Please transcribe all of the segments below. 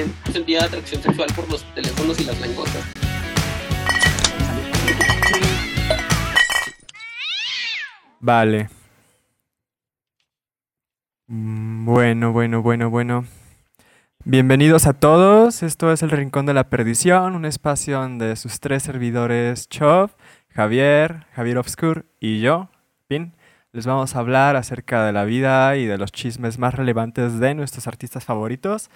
también sentía atracción sexual por los teléfonos y las langostas. Vale. Bueno, bueno, bueno, bueno. Bienvenidos a todos. Esto es El Rincón de la Perdición, un espacio donde sus tres servidores, Chov, Javier, Javier Obscur y yo, Pin, les vamos a hablar acerca de la vida y de los chismes más relevantes de nuestros artistas favoritos.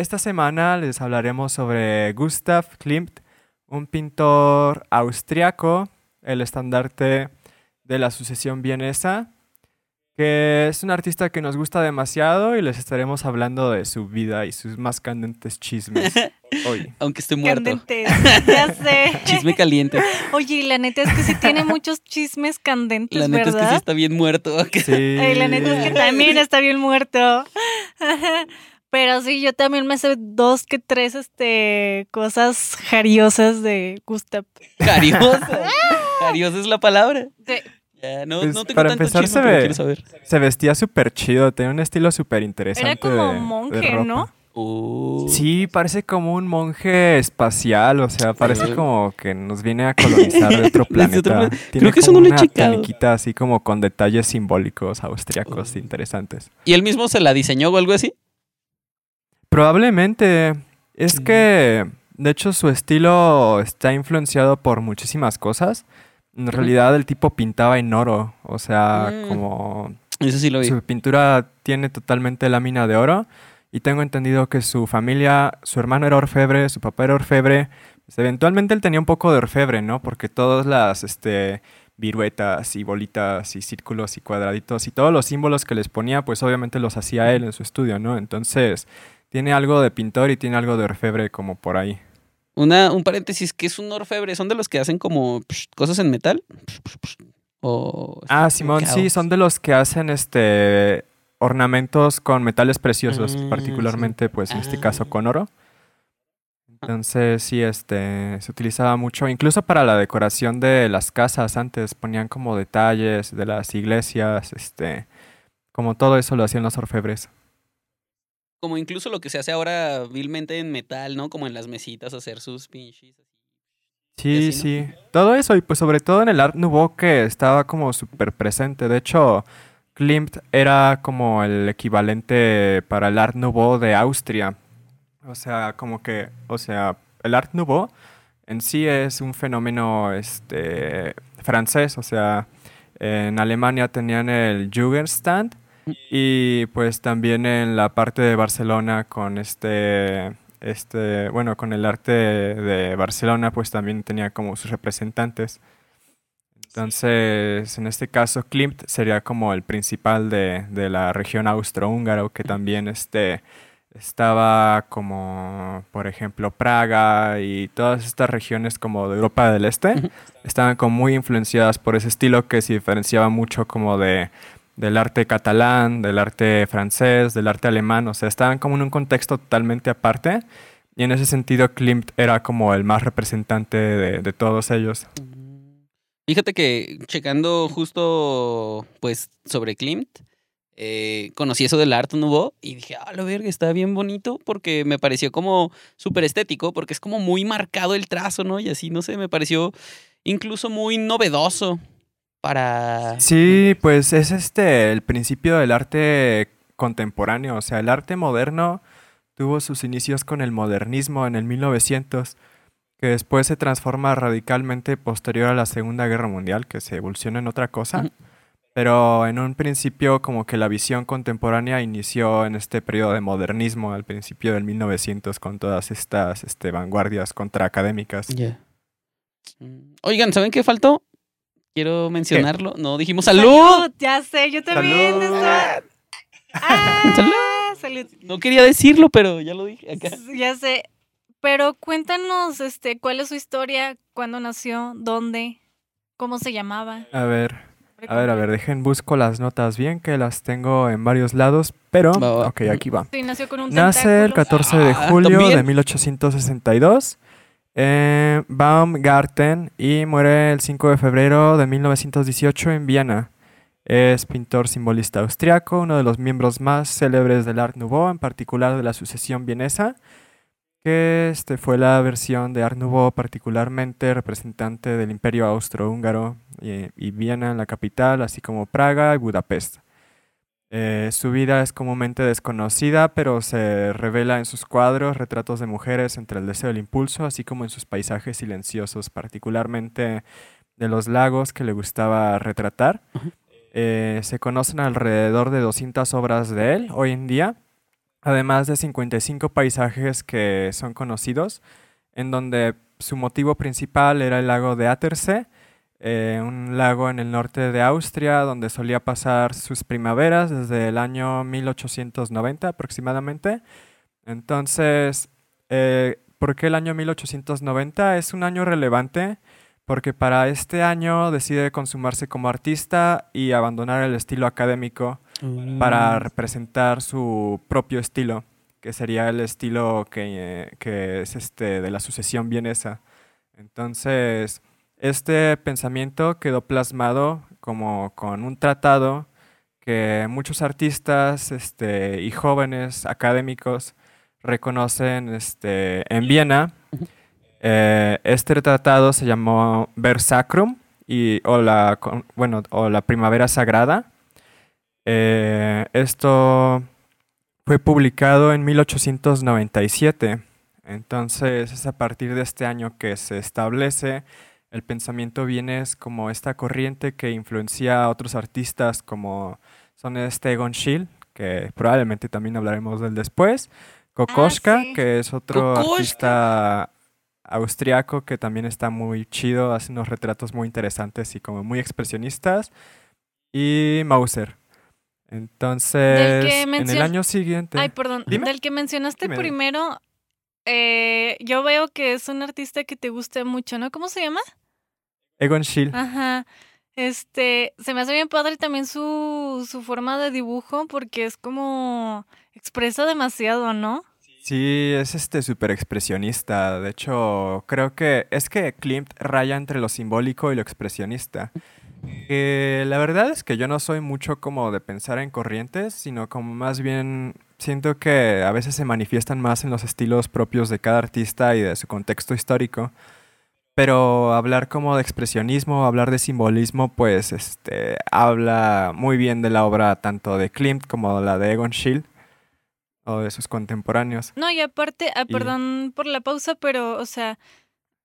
Esta semana les hablaremos sobre Gustav Klimt, un pintor austriaco, el estandarte de la sucesión vienesa, que es un artista que nos gusta demasiado y les estaremos hablando de su vida y sus más candentes chismes hoy. Aunque esté muerto. Candentes, ya sé. Chisme caliente. Oye, y la neta es que sí tiene muchos chismes candentes, La neta es que sí ¿verdad? está bien muerto. Sí. Ay, la neta es que también está bien muerto. Pero sí, yo también me sé dos que tres este cosas jariosas de Gustav. Jariosa. Jariosa es la palabra. Sí. Ya, no, Pues, no tengo para tanto empezar, chisme, se pero ve- quiero saber. Se vestía súper chido, tenía un estilo súper interesante. Era como de- de monje, ropa. ¿no? Oh. Sí, parece como un monje espacial, o sea, parece como que nos viene a colonizar de otro planeta. otro plan- Tiene Creo que eso no lo he checado. así como con detalles simbólicos austriacos interesantes. ¿Y él mismo se la diseñó o algo así? Probablemente. Es que, de hecho, su estilo está influenciado por muchísimas cosas. En realidad, el tipo pintaba en oro, o sea, Mm. como Eso sí lo vi. Su pintura tiene totalmente lámina de oro y tengo entendido que su familia, su hermano era orfebre, su papá era orfebre. Pues, eventualmente él tenía un poco de orfebre, ¿no? Porque todas las este, viruetas y bolitas y círculos y cuadraditos y todos los símbolos que les ponía, pues obviamente los hacía él en su estudio, ¿no? Entonces tiene algo de pintor y tiene algo de orfebre como por ahí. Una, un paréntesis, que es un orfebre? ¿Son de los que hacen como psh, cosas en metal? Psh, psh, psh. O Ah, Simón, sí, son de los que hacen este ornamentos con metales preciosos, Ah, particularmente pues en este Ah. caso con oro. Entonces sí, este se utilizaba mucho, incluso para la decoración de las casas antes ponían como detalles de las iglesias, este, como todo eso lo hacían los orfebres. Como incluso lo que se hace ahora vilmente en metal, ¿no? Como en las mesitas, hacer sus pinches. así. Sí, así, sí, todo eso y pues sobre todo en el Art Nouveau que estaba como súper presente. De hecho, Klimt era como el equivalente para el Art Nouveau de Austria. O sea, como que, o sea, el Art Nouveau en sí es un fenómeno este, francés. O sea, en Alemania tenían el Jugendstand y pues también en la parte de Barcelona con este, este, bueno, con el arte de Barcelona pues también tenía como sus representantes. Entonces, en este caso, Klimt sería como el principal de, de la región austrohúngaro, que también este, estaba como, por ejemplo, Praga y todas estas regiones como de Europa del Este, estaban como muy influenciadas por ese estilo que se diferenciaba mucho como de del arte catalán, del arte francés, del arte alemán, o sea, estaban como en un contexto totalmente aparte y en ese sentido Klimt era como el más representante de, todos ellos. Fíjate que checando justo pues sobre Klimt, eh, conocí eso del Art Nouveau y dije, ah, la verga, está bien bonito porque me pareció como súper estético porque es como muy marcado el trazo, ¿no? Y así, no sé, me pareció incluso muy novedoso para... Sí, pues es este el principio del arte contemporáneo, o sea, el arte moderno tuvo sus inicios con el modernismo en el 1900, que después se transforma radicalmente posterior a la Segunda Guerra Mundial, que se evoluciona en otra cosa. Pero en un principio como que la visión contemporánea inició en este periodo de modernismo al principio del 1900 con todas estas este, vanguardias contraacadémicas. Ya. Mm, Oigan, ¿saben qué faltó? Quiero mencionarlo. No dijimos salud. Ya sé, yo también. ¡Salud! estaba- Ah, Salud. salud. No quería decirlo, pero ya lo dije acá. Ya sé. Pero cuéntanos, este, cuál es su historia, cuándo nació, dónde, cómo se llamaba. A ver, a ver, a ver, dejen busco las notas bien, que las tengo en varios lados, pero... Va, va. Ok, aquí va. Sí, nació con un Nace el tentáculo. 14 de Ah, julio de ¿también? 1862 en Baumgarten y muere el 5 de febrero de 1918 en Viena. Es pintor simbolista austriaco, uno de los miembros más célebres del Art Nouveau, en particular de la sucesión vienesa. que este fue la versión de Art Nouveau particularmente representante del Imperio Austrohúngaro y, y Viena, la capital, así como Praga y Budapest. Eh, su vida es comúnmente desconocida, pero se revela en sus cuadros retratos de mujeres entre el deseo y el impulso, así como en sus paisajes silenciosos, particularmente de los lagos que le gustaba retratar. Eh, se conocen alrededor de 200 obras de él hoy en día, además de 55 paisajes que son conocidos, en donde su motivo principal era el lago de Attersee, eh, un lago en el norte de Austria donde solía pasar sus primaveras desde el año 1890 aproximadamente. Entonces, eh, ¿por qué el año 1890? Es un año relevante porque para este año decide consumarse como artista y abandonar el estilo académico para Mm. representar su propio estilo, que sería el estilo que, que es este de la sucesión vienesa. Entonces, este pensamiento quedó plasmado como con un tratado que muchos artistas este, y jóvenes académicos reconocen este, en Viena. Eh, este tratado se llamó Versacrum y, o, la, bueno, o la Primavera Sagrada. Eh, esto fue publicado en 1897. Entonces es a partir de este año que se establece el pensamiento vienes como esta corriente que influencia a otros artistas como son este Egon que probablemente también hablaremos del después, Kokoschka, sí. que es otro Kokoschka. artista austriaco que también está muy chido, hace unos retratos muy interesantes y como muy expresionistas, y Mauser. Entonces, en el año siguiente... Ay, perdón. Dime. Del que mencionaste dime. primero, eh, yo veo que es un artista que te gusta mucho, ¿no? ¿Cómo se llama? Egon Schiele. Ajá. Este, se me hace bien padre también su, su forma de dibujo porque es como expresa demasiado, ¿no? Sí, es este súper expresionista. De hecho, creo que es que Klimt raya entre lo simbólico y lo expresionista. Eh, la verdad es que yo no soy mucho como de pensar en corrientes, sino como más bien siento que a veces se manifiestan más en los estilos propios de cada artista y de su contexto histórico. Pero hablar como de expresionismo, hablar de simbolismo, pues este habla muy bien de la obra tanto de Klimt como la de Egon Schiele o de sus contemporáneos. No, y aparte, ah, Y- perdón por la pausa, pero, o sea,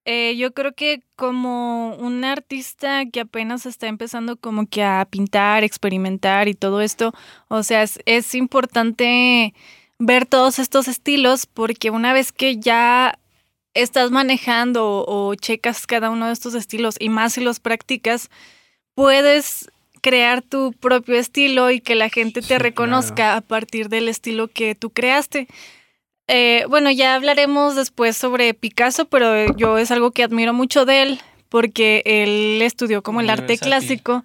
eh, yo creo que como un artista que apenas está empezando como que a pintar, experimentar y todo esto, o sea, es, es importante ver todos estos estilos porque una vez que ya estás manejando o, o checas cada uno de estos estilos y más si los practicas, puedes crear tu propio estilo y que la gente te Sí, reconozca claro. a partir del estilo que tú creaste. Eh, bueno, ya hablaremos después sobre Picasso, pero yo es algo que admiro mucho de él porque él estudió como el arte clásico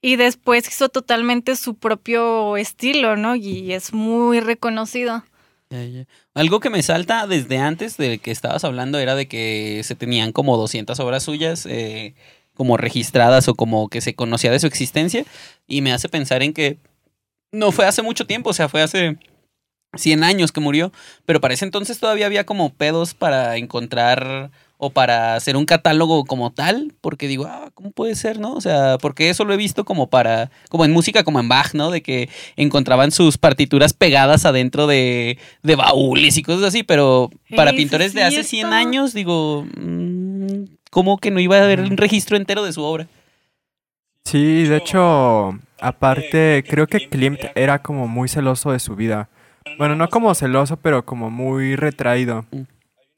y después hizo totalmente su propio estilo, ¿no? Y es muy reconocido. Algo que me salta desde antes de que estabas hablando era de que se tenían como 200 obras suyas eh, como registradas o como que se conocía de su existencia y me hace pensar en que no fue hace mucho tiempo, o sea, fue hace 100 años que murió, pero para ese entonces todavía había como pedos para encontrar o para hacer un catálogo como tal, porque digo, ah, ¿cómo puede ser, no? O sea, porque eso lo he visto como para, como en música, como en Bach, ¿no? De que encontraban sus partituras pegadas adentro de, de baúles y cosas así, pero para pintores es de hace 100 cierto. años, digo, mm, ¿cómo que no iba a haber un registro entero de su obra? Sí, de hecho, aparte, creo que Klimt era como muy celoso de su vida. Bueno, no como celoso, pero como muy retraído.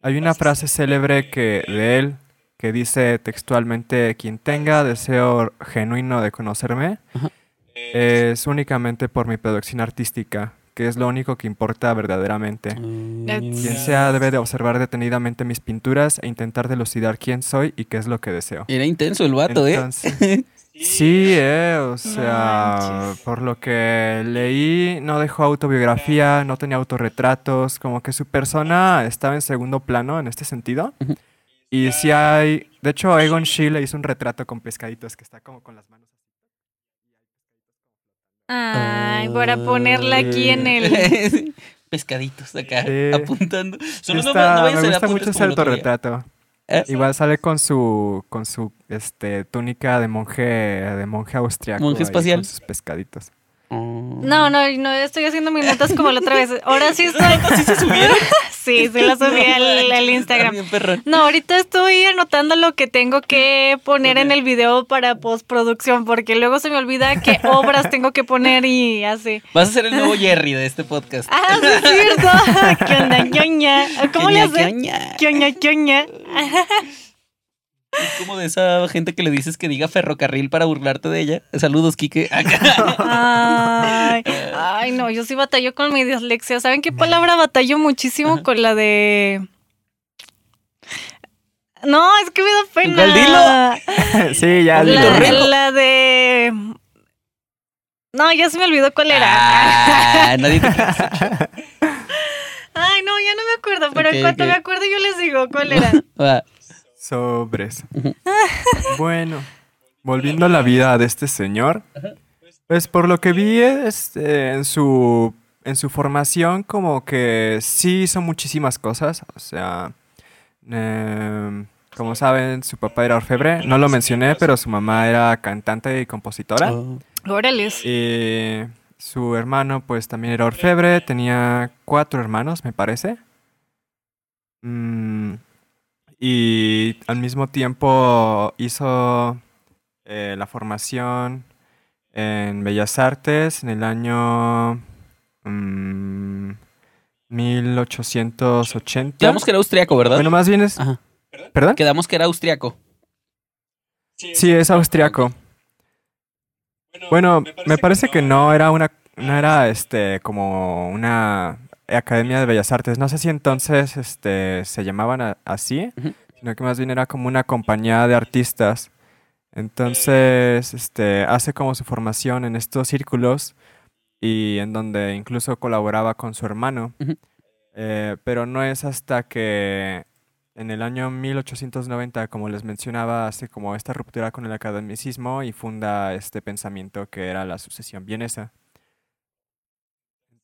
Mm. Hay una frase célebre que de él que dice textualmente, quien tenga deseo genuino de conocerme Ajá. es únicamente por mi producción artística, que es lo único que importa verdaderamente. Quien sea debe de observar detenidamente mis pinturas e intentar dilucidar quién soy y qué es lo que deseo. Era intenso el vato, ¿eh? Sí, eh, o sea, por lo que leí, no dejó autobiografía, no tenía autorretratos, como que su persona estaba en segundo plano en este sentido. Y sí hay, de hecho, Egon Schiele hizo un retrato con pescaditos que está como con las manos. Ay, para ponerla aquí en el... pescaditos acá Sí. apuntando. Solo no, Está- no a me hacer gusta mucho ese autorretrato. Igual sale con su con su este túnica de monje de monje austriaco Monje ahí con sus pescaditos. No, no, no estoy haciendo mis notas como la otra vez. Ahora sí estoy. ¿Sí se subieron? Sí, sí las subí al, al Instagram. Bien. No, ahorita estoy anotando lo que tengo que poner en el video para postproducción, porque luego se me olvida qué obras tengo que poner y así. Vas a ser el nuevo Jerry de este podcast. Ah, sí es cierto. ¿Qué onda, ñoña? ¿Cómo le haces? ña. ¿Qué onda, qué onda? Es como de esa gente que le dices que diga ferrocarril para burlarte de ella. Saludos, Kike. Acá. Ay, ay, no, yo sí batallo con mi dislexia. ¿Saben qué palabra batallo muchísimo Ajá. con la de... No, es que me da pena. ¿Cuál dilo? sí, ya Dilo, La, rico. la de... No, ya se me olvidó cuál era. Ah, nadie te Ay, no, ya no me acuerdo, pero en cuanto me acuerdo yo les digo cuál era. Sobres. bueno, volviendo a la vida de este señor, pues por lo que vi este, en su en su formación como que sí hizo muchísimas cosas, o sea, em, como saben, su papá era orfebre, no lo mencioné, pero su mamá era cantante y compositora. Oh. Órales. Y su hermano, pues también era orfebre, tenía cuatro hermanos, me parece. Mm, y al mismo tiempo hizo eh, la formación en Bellas Artes en el año mm, 1880. Quedamos que era austriaco, ¿verdad? Bueno, más bien es... Ajá. ¿Perdón? Quedamos que era austriaco. Sí, es austriaco. Bueno, me parece que no era una, no era este como una academia de bellas artes. No sé si entonces este se llamaban así, sino que más bien era como una compañía de artistas. Entonces, este hace como su formación en estos círculos y en donde incluso colaboraba con su hermano. Eh, pero no es hasta que en el año 1890, como les mencionaba, hace como esta ruptura con el academicismo y funda este pensamiento que era la sucesión vienesa.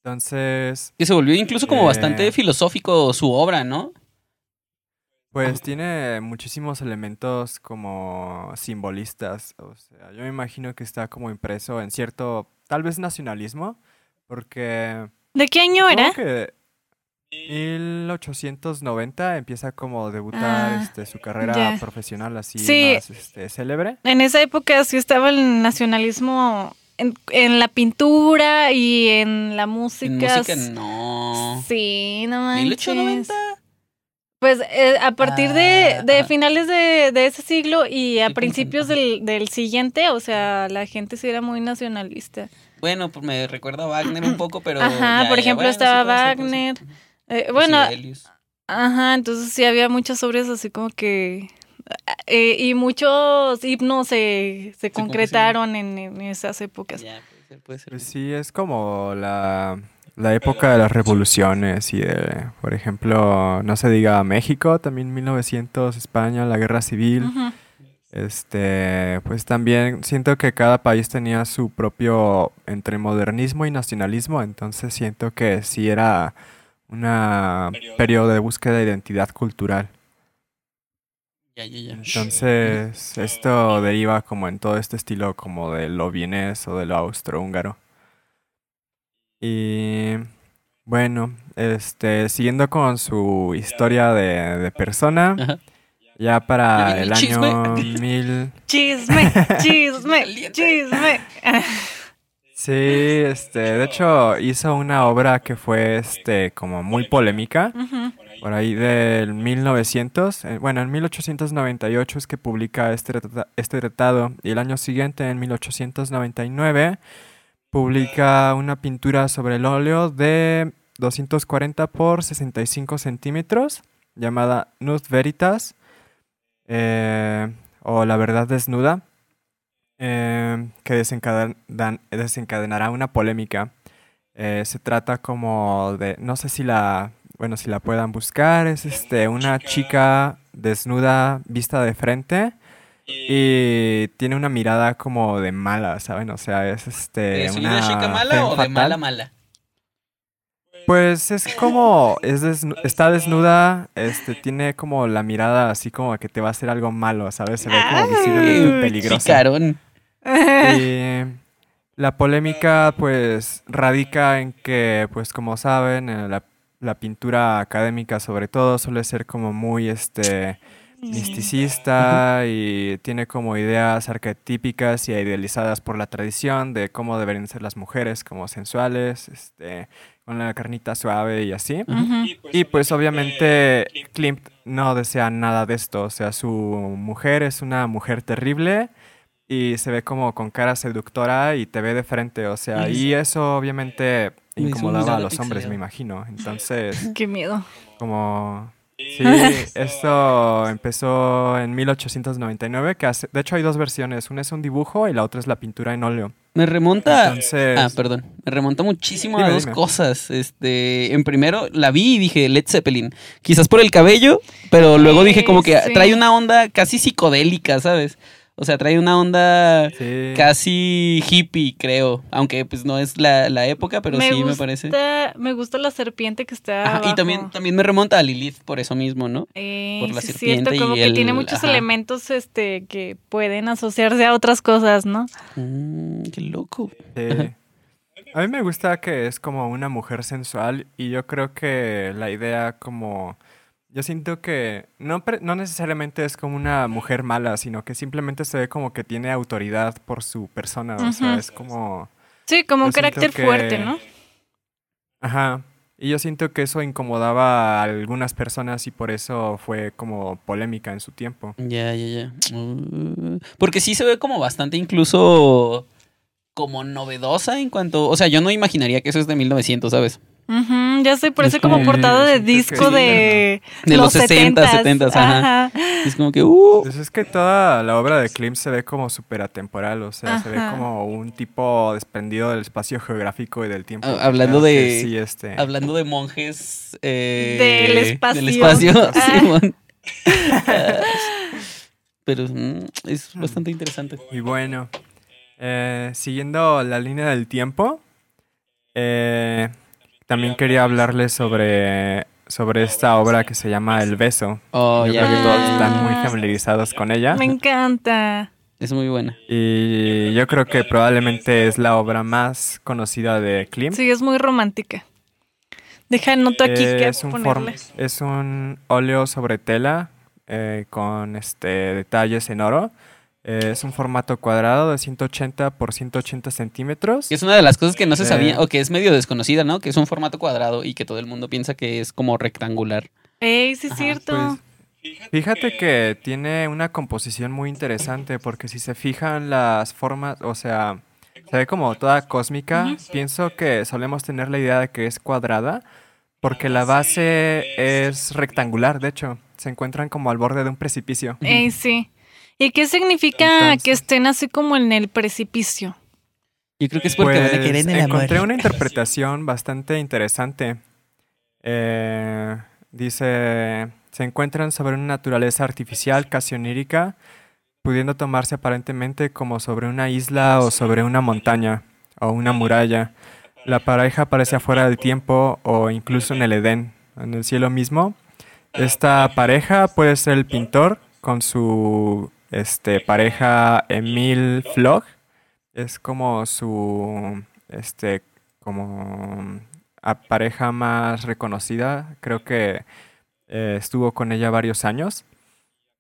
Entonces, Que se volvió incluso como Eh. bastante filosófico su obra, ¿no? pues tiene muchísimos elementos como simbolistas. O sea, yo me imagino que está como impreso en cierto, tal vez nacionalismo, porque ¿De qué año era? Que 1890 empieza como a debutar Ah, este, su carrera profesional así Sí. más este, célebre. En esa época sí estaba el nacionalismo en, en la pintura y en la música. En música no. Sí, no manches. 1890. Pues eh, a partir de, Ah, de finales de, de ese siglo y a principios del, del siguiente, o sea, la gente sí era muy nacionalista. Bueno, pues me recuerda a Wagner un poco, pero. Ajá, ya, por ya, ejemplo, bueno, estaba puede Wagner. Eh, bueno, ajá, entonces sí había muchas obras así como que... eh, y muchos himnos se, se concretaron en, en esas épocas. Ya, puede ser, puede ser. Pues sí, es como la, la época de las revoluciones y de, por ejemplo, no se diga México, también 1900, España, la guerra civil. Este, pues también siento que cada país tenía su propio entre modernismo y nacionalismo, entonces siento que sí era una periodo de búsqueda de identidad cultural. Ya, ya, ya. Entonces, esto deriva como en todo este estilo como de lo vienés o de lo austrohúngaro. Y bueno, este, siguiendo con su historia de, de persona, Ajá. ya ¿Ya para el chisme? año mil... Chisme, chisme, chisme. Sí, este, de hecho hizo una obra que fue este como muy polémica, por ahí del 1900, eh, bueno, en 1898 es que publica este, este tratado y el año siguiente, en 1899, publica una pintura sobre el óleo de 240 por 65 centímetros llamada Nud Veritas eh, o La Verdad Desnuda eh, que desencaden- desencadenará una polémica. Eh, se trata como de, no sé si la, bueno, si la puedan buscar, es este, una chica desnuda vista de frente y tiene una mirada como de mala, ¿saben? O sea, es este, ¿Es una una chica mala o de mala mala? Pues es como, es desnu- está desnuda, este, tiene como la mirada así como que te va a hacer algo malo, ¿sabes? Se ve como visiblemente peligrosa. Chicarón. Y la polémica, pues, radica en que, pues, como saben, eh, la, la pintura académica, sobre todo, suele ser como muy, este, misticista y tiene como ideas arquetípicas y idealizadas por la tradición de cómo deberían ser las mujeres, como sensuales, este, con la carnita suave y así. Ujú. Y pues obviamente Klimt no desea nada de esto, o sea, su mujer es una mujer terrible y se ve como con cara seductora y te ve de frente, o sea, y eso obviamente incomodaba a los hombres, me imagino. Entonces, Qué miedo. como... Sí, esto empezó en 1899, que hace, de hecho hay dos versiones, una es un dibujo y la otra es la pintura en óleo. Me remonta. Entonces, Ah, perdón. Me remonta muchísimo Dime, a dos dime. cosas. Este, en primero la vi y dije Led Zeppelin. Quizás por el cabello, pero luego dije como que Sí. trae una onda casi psicodélica, ¿sabes? O sea, trae una onda sí. casi hippie, creo. Aunque pues no es la, la época, pero sí me parece. gusta- Me gusta la serpiente que está Ajá, y abajo. también, también me remonta a Lilith por eso mismo, ¿no? Eh, por la sí, es serpiente cierto, como y que el- tiene muchos ajá. elementos este que pueden asociarse a otras cosas, ¿no? Mm, qué loco. Sí. A mí me gusta que es como una mujer sensual y yo creo que la idea como... Yo siento que no, no necesariamente es como una mujer mala, sino que simplemente se ve como que tiene autoridad por su persona. O sea, es como... Sí, como un carácter que- fuerte, ¿no? Ajá. Y yo siento que eso incomodaba a algunas personas y por eso fue como polémica en su tiempo. Ya, ya, ya. Uh, porque sí se ve como bastante incluso como novedosa en cuanto, o sea, yo no imaginaría que eso es de 1900, ¿sabes? Ya sé, parece Es como como- portada de disco sí, de, De los 60, 70, ajá. Es como que, uh, Pues es que toda la obra de Klimt se ve como súper atemporal, o sea, se ve Ajá. como un tipo desprendido del espacio geográfico y del tiempo. Ah, hablando que de- Sí, este... hablando de monjes eh, Del espacio. Del espacio, Ah. Simón. Pero mm, es bastante interesante. Y bueno, eh, siguiendo la línea del tiempo, eh, también quería hablarles sobre, sobre esta obra que se llama El Beso. Oh, Yo ya, creo que todos están muy familiarizados con ella. Me encanta. Es muy buena. Y yo creo que probablemente es la obra más conocida de Klimt. Sí, es muy romántica. Deja anoto aquí que es, un form- es un óleo sobre tela eh, con este detalles en oro. Eh, es un formato cuadrado de 180 por 180 centímetros. Que es una de las cosas que no se Eh. sabía, o que es medio desconocida, ¿no? Que es un formato cuadrado y que todo el mundo piensa que es como rectangular. Ey, sí es Ajá, cierto. Pues, fíjate que tiene una composición muy interesante porque si se fijan las formas, o sea, se ve como toda cósmica. Pienso que solemos tener la idea de que es cuadrada porque la base es rectangular, de hecho. Se encuentran como al borde de un precipicio. Ey, sí. ¿Y qué significa Entonces- que estén así como en el precipicio? Yo creo que es porque van a Pues, querer en el amor. encontré una interpretación bastante interesante. Eh, dice, se encuentran sobre una naturaleza artificial casi onírica, pudiendo tomarse aparentemente como sobre una isla o sobre una montaña o una muralla. La pareja aparece afuera del tiempo o incluso en el Edén, en el cielo mismo. Esta pareja puede ser el pintor con su este, pareja Emile Floch. Es como su este como pareja más reconocida. Creo que eh, estuvo con ella varios años.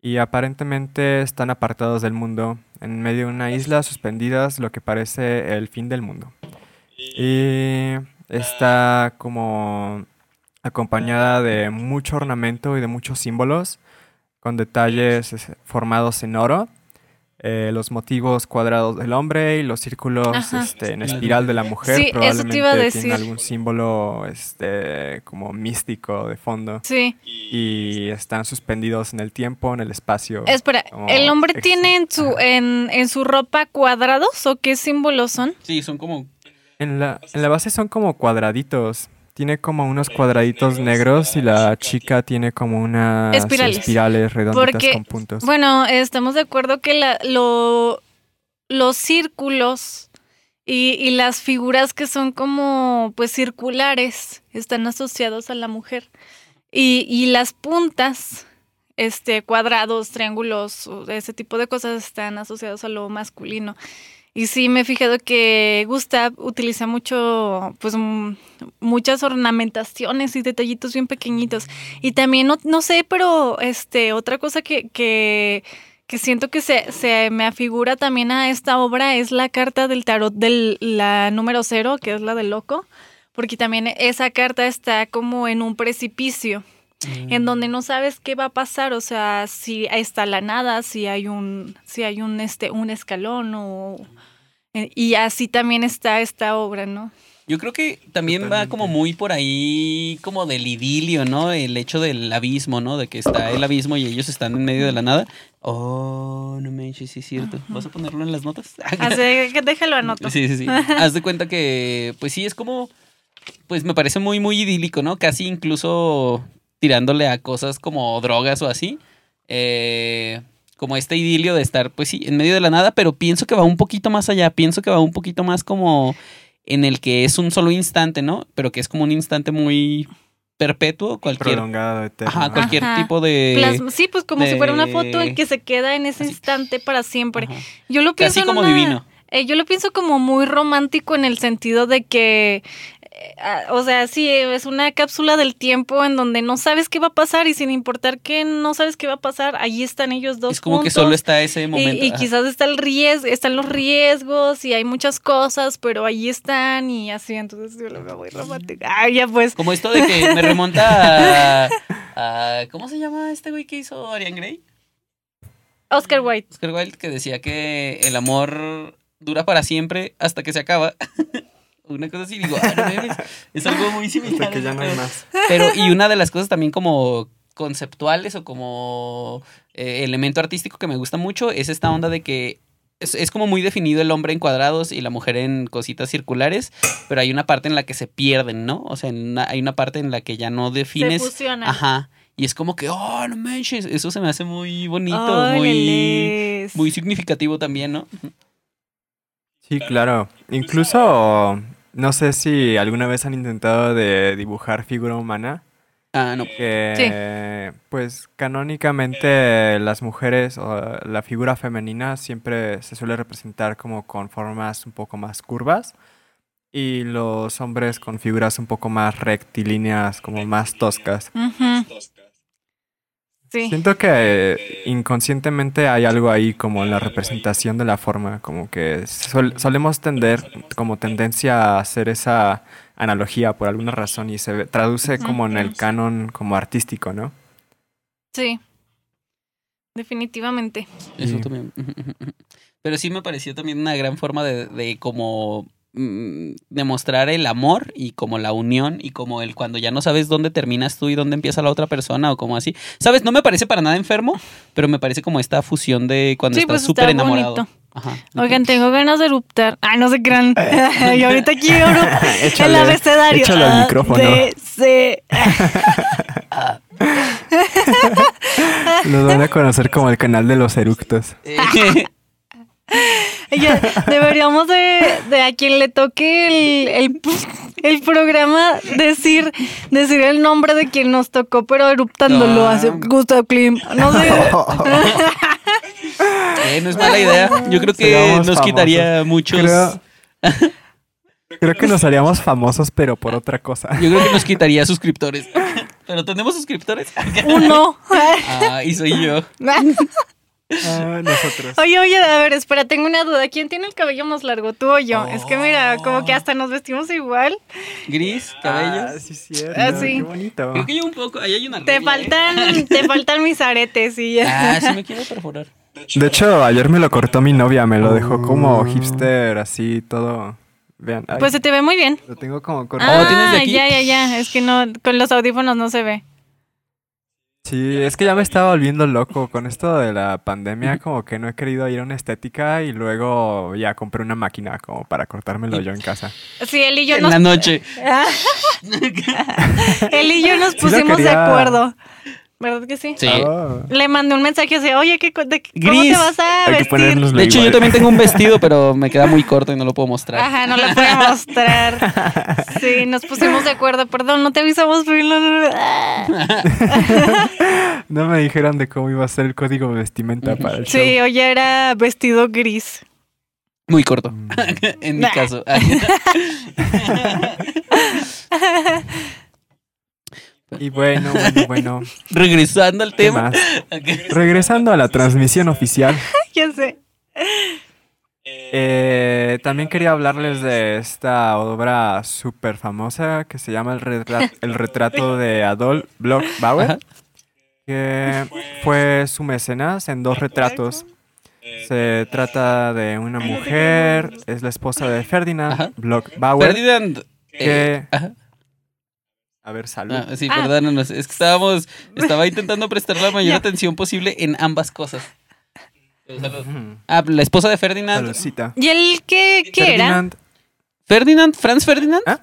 Y aparentemente están apartados del mundo, en medio de una isla suspendidas, lo que parece el fin del mundo. Y está como acompañada de mucho ornamento y de muchos símbolos, con detalles es, formados en oro, eh, los motivos cuadrados del hombre y los círculos este, en espiral de la mujer. Sí, eso te iba a probablemente decir. tiene algún símbolo este, como místico de fondo. Sí. Y están suspendidos en el tiempo, en el espacio. Espera, ¿el hombre tiene en su, en, en su ropa cuadrados o qué símbolos son? Sí, son como. En la, en la base son como cuadraditos. Tiene como unos cuadraditos negros y la chica tiene como unas Espirales. espirales redonditas Porque, con puntos. Bueno, estamos de acuerdo que la, lo, los círculos Y, y las figuras que son como pues circulares están asociados a la mujer. Y, y las puntas, este, cuadrados, triángulos, ese tipo de cosas están asociados a lo masculino. Y sí me he fijado que Gustav utiliza mucho, pues muchas ornamentaciones y detallitos bien pequeñitos. Y también, no, no sé, pero este, otra cosa que, que, que siento que se, se me afigura también a esta obra es la carta del tarot de la número cero, que es la del loco, porque también esa carta está como en un precipicio en donde no sabes qué va a pasar, o sea, si está la nada, si hay un, si hay un este, un escalón o y así también está esta obra, ¿no? Yo creo que también va como muy por ahí, como del idilio, ¿no? El hecho del abismo, ¿no? De que está el abismo y ellos están en medio de la nada. Oh, no me sí es cierto. ¿Vas a ponerlo en las notas? Así que déjalo anoto. Sí, sí, sí. Haz de cuenta que, pues sí, es como, pues me parece muy, muy idílico, ¿no? Casi incluso tirándole a cosas como drogas o así. Eh, como este idilio de estar, pues sí, en medio de la nada, pero pienso que va un poquito más allá, pienso que va un poquito más como en el que es un solo instante, ¿no? Pero que es como un instante muy perpetuo, cualquier Prolongado, eterno. Ajá, cualquier Ajá. tipo de Plasma- sí, pues como si fuera una foto en que se queda en ese Así. instante para siempre. Ajá. Yo lo pienso en como una- divino. Eh, yo lo pienso como muy romántico en el sentido de que, o sea, sí, es una cápsula del tiempo en donde no sabes qué va a pasar y sin importar que no sabes qué va a pasar, allí están ellos dos Es como que solo está ese momento. y quizás está el riesgo, están los riesgos y hay muchas cosas, pero ahí están y así, entonces yo lo veo muy romántico. Ay, ya pues. Como esto de que me remonta a, a- ¿Cómo se llama este güey que hizo Arian Grey? Oscar White. Oscar Wilde que decía que el amor dura para siempre hasta que se acaba. Una cosa así, digo, ah, no mames, es algo muy similar. Hasta que ya no hay pero- más. Pero, y una de las cosas también como conceptuales o como eh, elemento artístico que me gusta mucho es esta onda de que es, es como muy definido el hombre en cuadrados y la mujer en cositas circulares, pero hay una parte en la que se pierden, ¿no? O sea, una- hay una parte en la que ya no Se defines. fusionan. Ajá. Y es como que, oh, no manches, eso se me hace muy bonito, muy, leles. muy significativo también, ¿no? Sí, claro. Incluso, no sé si alguna vez han intentado de dibujar figura humana. Ah, no. Que, pues, canónicamente las mujeres o la figura femenina siempre se suele representar como con formas un poco más curvas y los hombres con figuras un poco más rectilíneas, como más toscas. Ujú. Sí. Siento que eh, inconscientemente hay algo ahí como en la representación de la forma, como que sol- solemos tender como tendencia a hacer esa analogía por alguna razón y se traduce como en el canon como artístico, ¿no? Sí. Definitivamente. Eso también. Pero sí me pareció también una gran forma de, de como mm, demostrar el amor y como la unión y como el cuando ya no sabes dónde terminas tú y dónde empieza la otra persona o como así. ¿Sabes? No me parece para nada enfermo, pero me parece como esta fusión de cuando Sí, estás pues súper está enamorado. bonito. Ajá. Oigan, tengo ganas de eruptar. Ay, no se crean. y ahorita quiero el Échale, abecedario. échale al A, micrófono. Nos van a conocer como el canal de los eructos. Ya, deberíamos de, de a quien le toque el, el, el programa decir, decir el nombre de quien nos tocó, pero eruptándolo. Ah. Hace Gustav Klim. No sé. eh, no es mala idea. Yo creo que Seríamos nos quitaría muchos. Creo, creo que nos haríamos famosos, pero por otra cosa. Yo creo que nos quitaría suscriptores. Pero tenemos suscriptores. Uno. Ah, y soy yo. Ah, nosotros. Oye, oye, a ver, espera, tengo una duda. ¿Quién tiene el cabello más largo, tú o yo? Es que mira, como que hasta nos vestimos igual. Gris, cabello. Ah, sí, cierto. Ah, sí. Qué bonito. Creo que yo un poco. Ahí hay una Te regla, ¿eh? faltan, te faltan mis aretes y ya. Ah, sí me quiero perforar. De hecho, ayer me lo cortó mi novia, me lo dejó como Oh. hipster, así, todo. Vean, ay, Pues se te ve muy bien. lo tengo como cortado. Oh, ¿tienes de Ah, aquí? ya, ya, ya. Es que no, con los audífonos no se ve. Sí, es que ya me estaba volviendo loco con esto de la pandemia, como que no he querido ir a una estética y luego ya compré una máquina como para cortármelo yo en casa. Sí, él y yo En nos... la noche. él y yo nos Sí pusimos de acuerdo. ¿Verdad que sí? Sí. Ah. Le mandé un mensaje así, oye, ¿qué, de, ¿cómo Gris. te vas a Hay que vestir? ponernos De hecho, yo también tengo un vestido, pero me queda muy corto y no lo puedo mostrar. Ajá, no lo puedo mostrar. Sí, nos pusimos de acuerdo. Perdón, no te avisamos. pero no- me dijeron de cómo iba a ser el código de vestimenta para el show. Sí, hoy era vestido gris. Muy corto, Mm. en mi Nah. caso. Y bueno, bueno, bueno. Regresando al ¿Qué tema. Regresando a la transmisión oficial, ya sé. eh, también quería hablarles de esta obra súper famosa que se llama El, retra- el retrato de Adolf Bloch Bauer, Ajá. que fue su mecenas en dos retratos. Se trata de una mujer, es la esposa de Ferdinand Ajá. Bloch Bauer. Ferdinand. eh, que- ajá. A ver, salud. Ah, sí, Ah. perdónanos. Es que estábamos. Estaba intentando prestar la mayor atención posible en ambas cosas. Salud. Ah, la esposa de Ferdinand. Saludcita. ¿Y él qué, qué era? Ferdinand- ¿Ferdinand? ¿Franz Ferdinand? ¿Ah?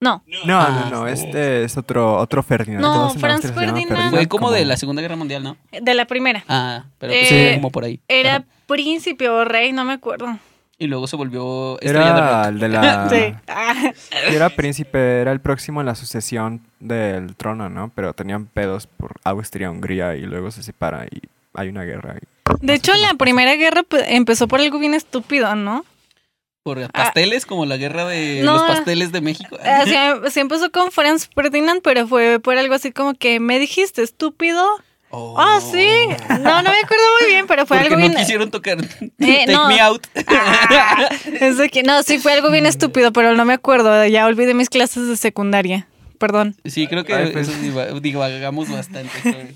No, No, Ah, no, no, este es otro, otro Ferdinand. No, Franz Ferdinand. Fue como de la Segunda Guerra Mundial, ¿no? de la primera. Ah, pero Eh, pues, Sí. como por ahí. Era Ajá. príncipe o rey, no me acuerdo. Y luego se volvió estrella de Era el de la... Sí. Ah, Era príncipe, era el próximo en la sucesión del trono, ¿no? Pero tenían pedos por Austria-Hungría y luego se separa y hay una guerra. y- De hecho, la primera guerra pues, empezó por algo bien estúpido, ¿no? Por pasteles, como la guerra de Ah. No. los pasteles de México. Ah, sí, sí empezó con Franz Ferdinand, pero fue por algo así como que me dijiste estúpido. Oh. Ah, sí. No, no me acuerdo muy bien, pero fue Porque algo no bien. quisieron tocar Eh, Take no. Me Out. Ah, es de que no, sí fue algo bien estúpido, pero no me acuerdo. Ya olvidé mis clases de secundaria. Perdón. Sí, creo que Ay, pues. eso divagamos bastante. ¿sabes?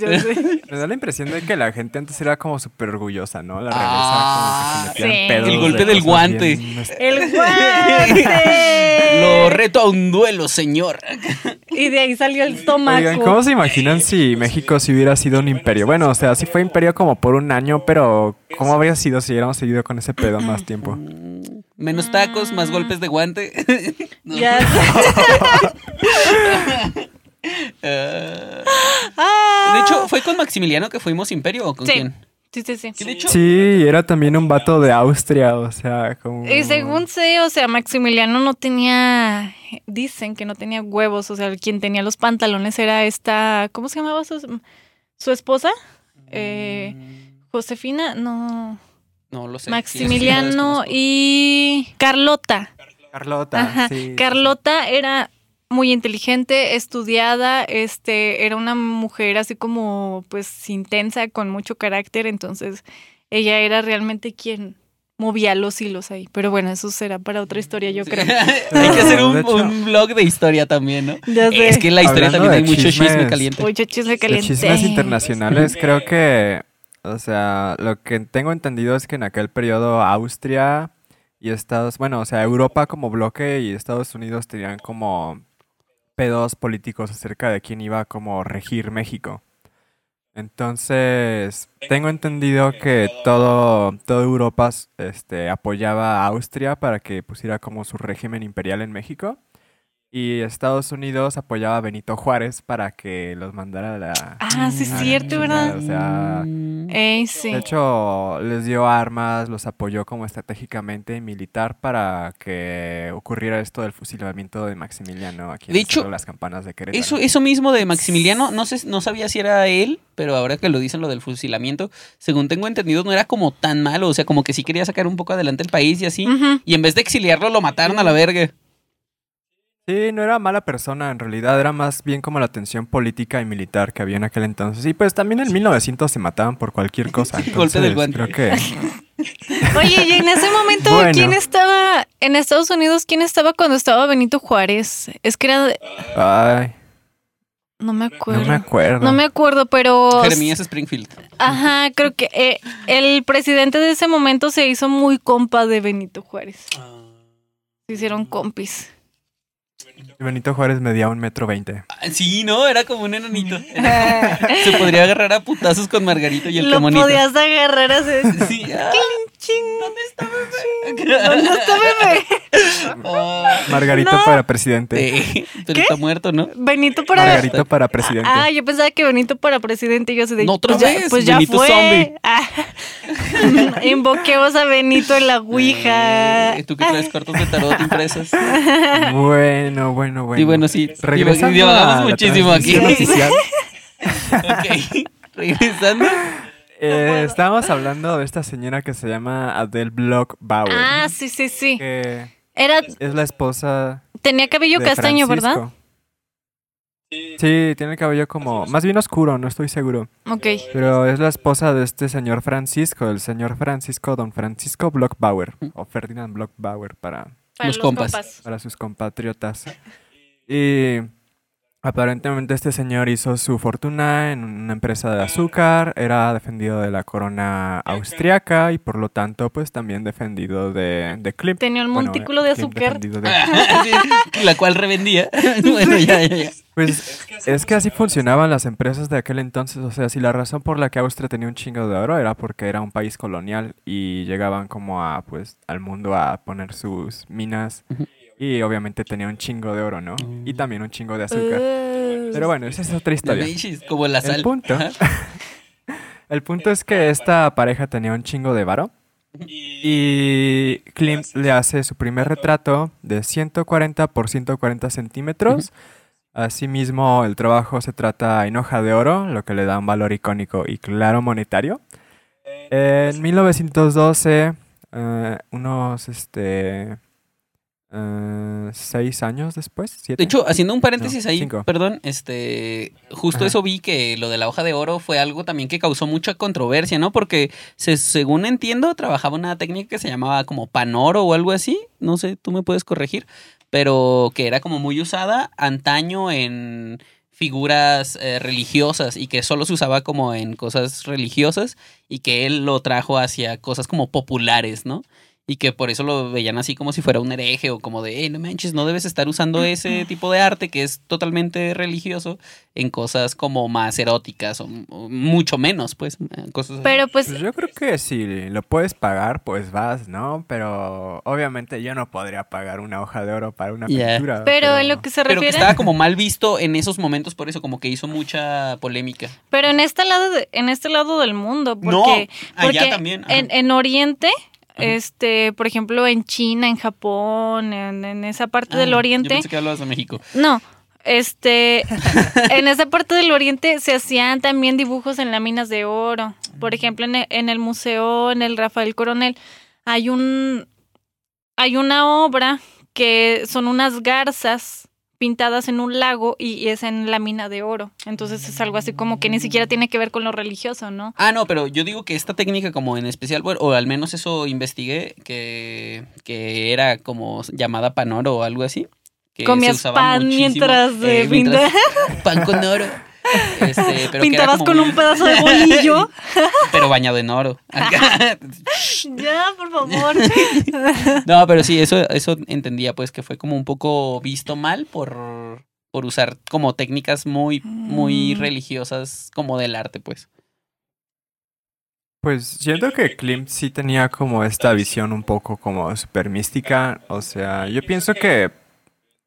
Ya sé. Me da la impresión de que la gente antes era como súper orgullosa, ¿no? La realeza Ah, como que se metían sí. pedos El golpe de del guante. bien, este, El guante. Lo reto a un duelo, señor. Y de ahí salió el tomaco. Oigan, ¿cómo se imaginan si México si hubiera sido un imperio? Bueno, o sea, sí fue imperio como por un año, pero ¿cómo habría sido si hubiéramos seguido con ese pedo más tiempo? Menos tacos, más golpes de guante. No. Ya sé. Ah. Ah. de hecho, ¿fue con Maximiliano que fuimos imperio o con Sí. quién? Sí, sí, sí. De hecho, Sí, era también un vato de Austria, o sea, como... Y según sé, o sea, Maximiliano no tenía, dicen que no tenía huevos, o sea, quien tenía los pantalones era esta, ¿cómo se llamaba su, su esposa? Eh, Josefina, no, no lo sé. Maximiliano y Carlota. Carlota, Ajá. sí. Carlota era muy inteligente, estudiada, este, era una mujer así como, pues, intensa, con mucho carácter, entonces ella era realmente quien movía los hilos ahí. Pero bueno, eso será para otra historia, yo creo. hay que hacer un, De hecho- un blog de historia también, ¿no? Ya sé. Es que en la historia Hablando también hay de mucho chisme chismes. caliente. Mucho chisme De caliente. chismes internacionales, creo que, o sea, lo que tengo entendido es que en aquel periodo Austria y Estados, bueno, o sea, Europa como bloque y Estados Unidos tenían como pedos políticos acerca de quién iba a como regir México. Entonces, tengo entendido que todo, toda Europa este, apoyaba a Austria para que pusiera como su régimen imperial en México. Y Estados Unidos apoyaba a Benito Juárez para que los mandara a la... Ah, sí, es cierto, ¿verdad? O sea, Ey, sí. de hecho, les dio armas, los apoyó como estratégicamente militar para que ocurriera esto del fusilamiento de Maximiliano aquí en De hecho, las campanas de Querétaro. Eso, eso mismo de Maximiliano, no sé, no sabía si era él, pero ahora que lo dicen lo del fusilamiento, según tengo entendido, no era como tan malo, o sea, como que sí quería sacar un poco adelante el país y así, y en vez de exiliarlo lo mataron a la verga. Sí, no era mala persona, en realidad era más bien como la tensión política y militar que había en aquel entonces. Y pues también en 1900 se mataban por cualquier cosa. Golpe del entonces guante. Creo que... Oye, y en ese momento, Bueno. ¿quién estaba en Estados Unidos? ¿Quién estaba cuando estaba Benito Juárez? Es que era. de- Ay, No me acuerdo. no me acuerdo. No me acuerdo, pero. Jeremías Springfield. Ajá, creo que eh, el presidente de ese momento se hizo muy compa de Benito Juárez. Se hicieron compis. Thank you. Benito Juárez medía un metro veinte. Ah, Sí, no, era como un enanito. Se podría agarrar a putazos con Margarito y el Lo camonito. podías agarrar así. Sí, ah. ¿Dónde está bebé? ¿Dónde está bebé? Ah, Margarito No. para presidente. eh, pero está muerto, ¿no? Benito para. Margarito para presidente. Ah, yo pensaba que Benito para presidente. y Yo así de. No, otra pues ya- vez, Pues ya Benito fue. zombie. Ah. Invoquemos a Benito en la Ouija. Eh, ¿Tú que traes cartas de tarot impresas? Bueno, bueno, bueno. Y bueno, sí, Regresando divaga- divagamos muchísimo aquí. ok. Regresando. eh, estábamos hablando de esta señora que se llama Adele Block Bauer. Ah, sí, sí, sí. Que Era, es la esposa tenía cabello de castaño, ¿verdad? Francisco. Sí, tiene el cabello como más bien oscuro, no estoy seguro. Ok. Pero es la esposa de este señor Francisco, el señor Francisco, don Francisco Blockbauer, o Ferdinand Blockbauer para, Para Los compas. para sus compatriotas. Y aparentemente este señor hizo su fortuna en una empresa de azúcar, era defendido de la corona austriaca y por lo tanto pues también defendido de, de Klimt. Tenía un Bueno, montículo de azúcar. defendido de- Sí, la cual revendía. bueno, ya, ya, ya. Pues es que así funcionaban las empresas de aquel entonces. O sea, si la razón por la que Austria tenía un chingo de oro era porque era un país colonial y llegaban como a, pues, al mundo a poner sus minas. Y obviamente tenía un chingo de oro, ¿no? Y también un chingo de azúcar. Uh, Pero bueno, esa es otra historia. Como la sal. El punto. El punto es que esta pareja tenía un chingo de varo. Y Klimt le hace su primer retrato de 140 por 140 centímetros. Asimismo, el trabajo se trata en hoja de oro, lo que le da un valor icónico y claro monetario. En 1912, eh, unos este, eh, seis años después, siete. De hecho, haciendo un paréntesis No, ahí, cinco. perdón, este, justo Ajá. eso vi que lo de la hoja de oro fue algo también que causó mucha controversia, ¿no? Porque se, según entiendo, trabajaba una técnica que se llamaba como panoro o algo así, no sé, tú me puedes corregir, pero que era como muy usada antaño en figuras eh, religiosas y que solo se usaba como en cosas religiosas y que él lo trajo hacia cosas como populares, ¿no? Y que por eso lo veían así como si fuera un hereje o como de, hey, no manches, no debes estar usando ese tipo de arte que es totalmente religioso en cosas como más eróticas o, o mucho menos, pues, cosas así. Pero pues, Pues yo creo que si lo puedes pagar, pues vas, ¿no? Pero obviamente yo no podría pagar una hoja de oro para una pintura. pero en lo que se Pero que refiere. estaba como mal visto en esos momentos, por eso como que hizo mucha polémica. Pero en este lado, de- en este lado del mundo, porque, No, allá porque también. En, en Oriente, Ajá. este, por ejemplo, en China, en Japón, en, en esa parte Ah, del Yo Oriente, pensé que hablabas de México. no, este, en esa parte del Oriente se hacían también dibujos en láminas de oro. Por ejemplo, en el, en el museo, en el Rafael Coronel, hay un, hay una obra que son unas garzas pintadas en un lago y, y es en lámina de oro. Entonces es algo así como que ni siquiera tiene que ver con lo religioso, ¿no? Ah, no, pero yo digo que esta técnica como en especial, bueno, o al menos eso investigué, que, que era como llamada panoro o algo así. Que Comías se usaba pan muchísimo, mientras eh, mientras- pintar. Pan con oro. Este, pero Pintabas con un pedazo de bolillo. Pero bañado en oro. ya, por favor. no, pero sí, eso, eso entendía, pues, que fue como un poco visto mal por, por usar como técnicas muy, muy Mm. religiosas como del arte, pues. Pues siento que Klimt sí tenía como esta visión un poco como super mística. O sea, yo pienso que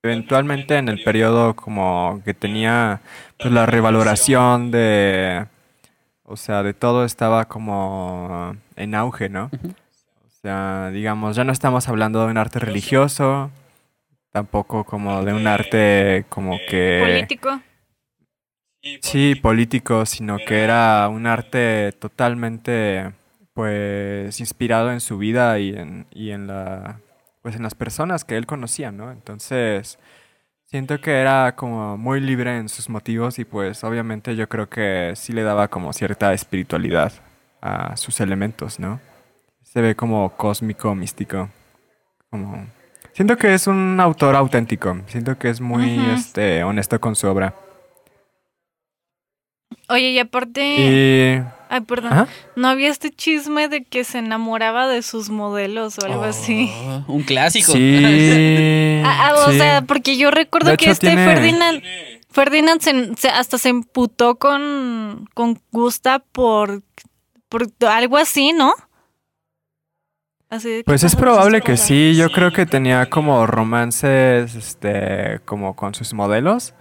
eventualmente en el periodo como que tenía pues la revaloración de... O sea, de todo estaba como en auge, ¿no? O sea, digamos, ya no estamos hablando de un arte religioso, tampoco como de un arte como que... Político. Sí, político, sino que era un arte totalmente, pues, inspirado en su vida y en, y en la, pues, en las personas que él conocía, ¿no? Entonces, siento que era como muy libre en sus motivos y, pues, obviamente yo creo que sí le daba como cierta espiritualidad a sus elementos, ¿no? Se ve como cósmico, místico, como... Siento que es un autor auténtico, siento que es muy, este, honesto con su obra. Oye, y aparte. Y... Ay, perdón. ¿No había este chisme de que se enamoraba de sus modelos o algo así? Oh, Un clásico. Sí. Ah, ah, o sí. sea, porque yo recuerdo De que hecho, este tiene- Ferdinand. Ferdinand se- se- hasta se emputó con, con Gusta por, por algo así, ¿no? Así Pues es probable que sí, yo creo que tenía como romances, este, como con sus modelos.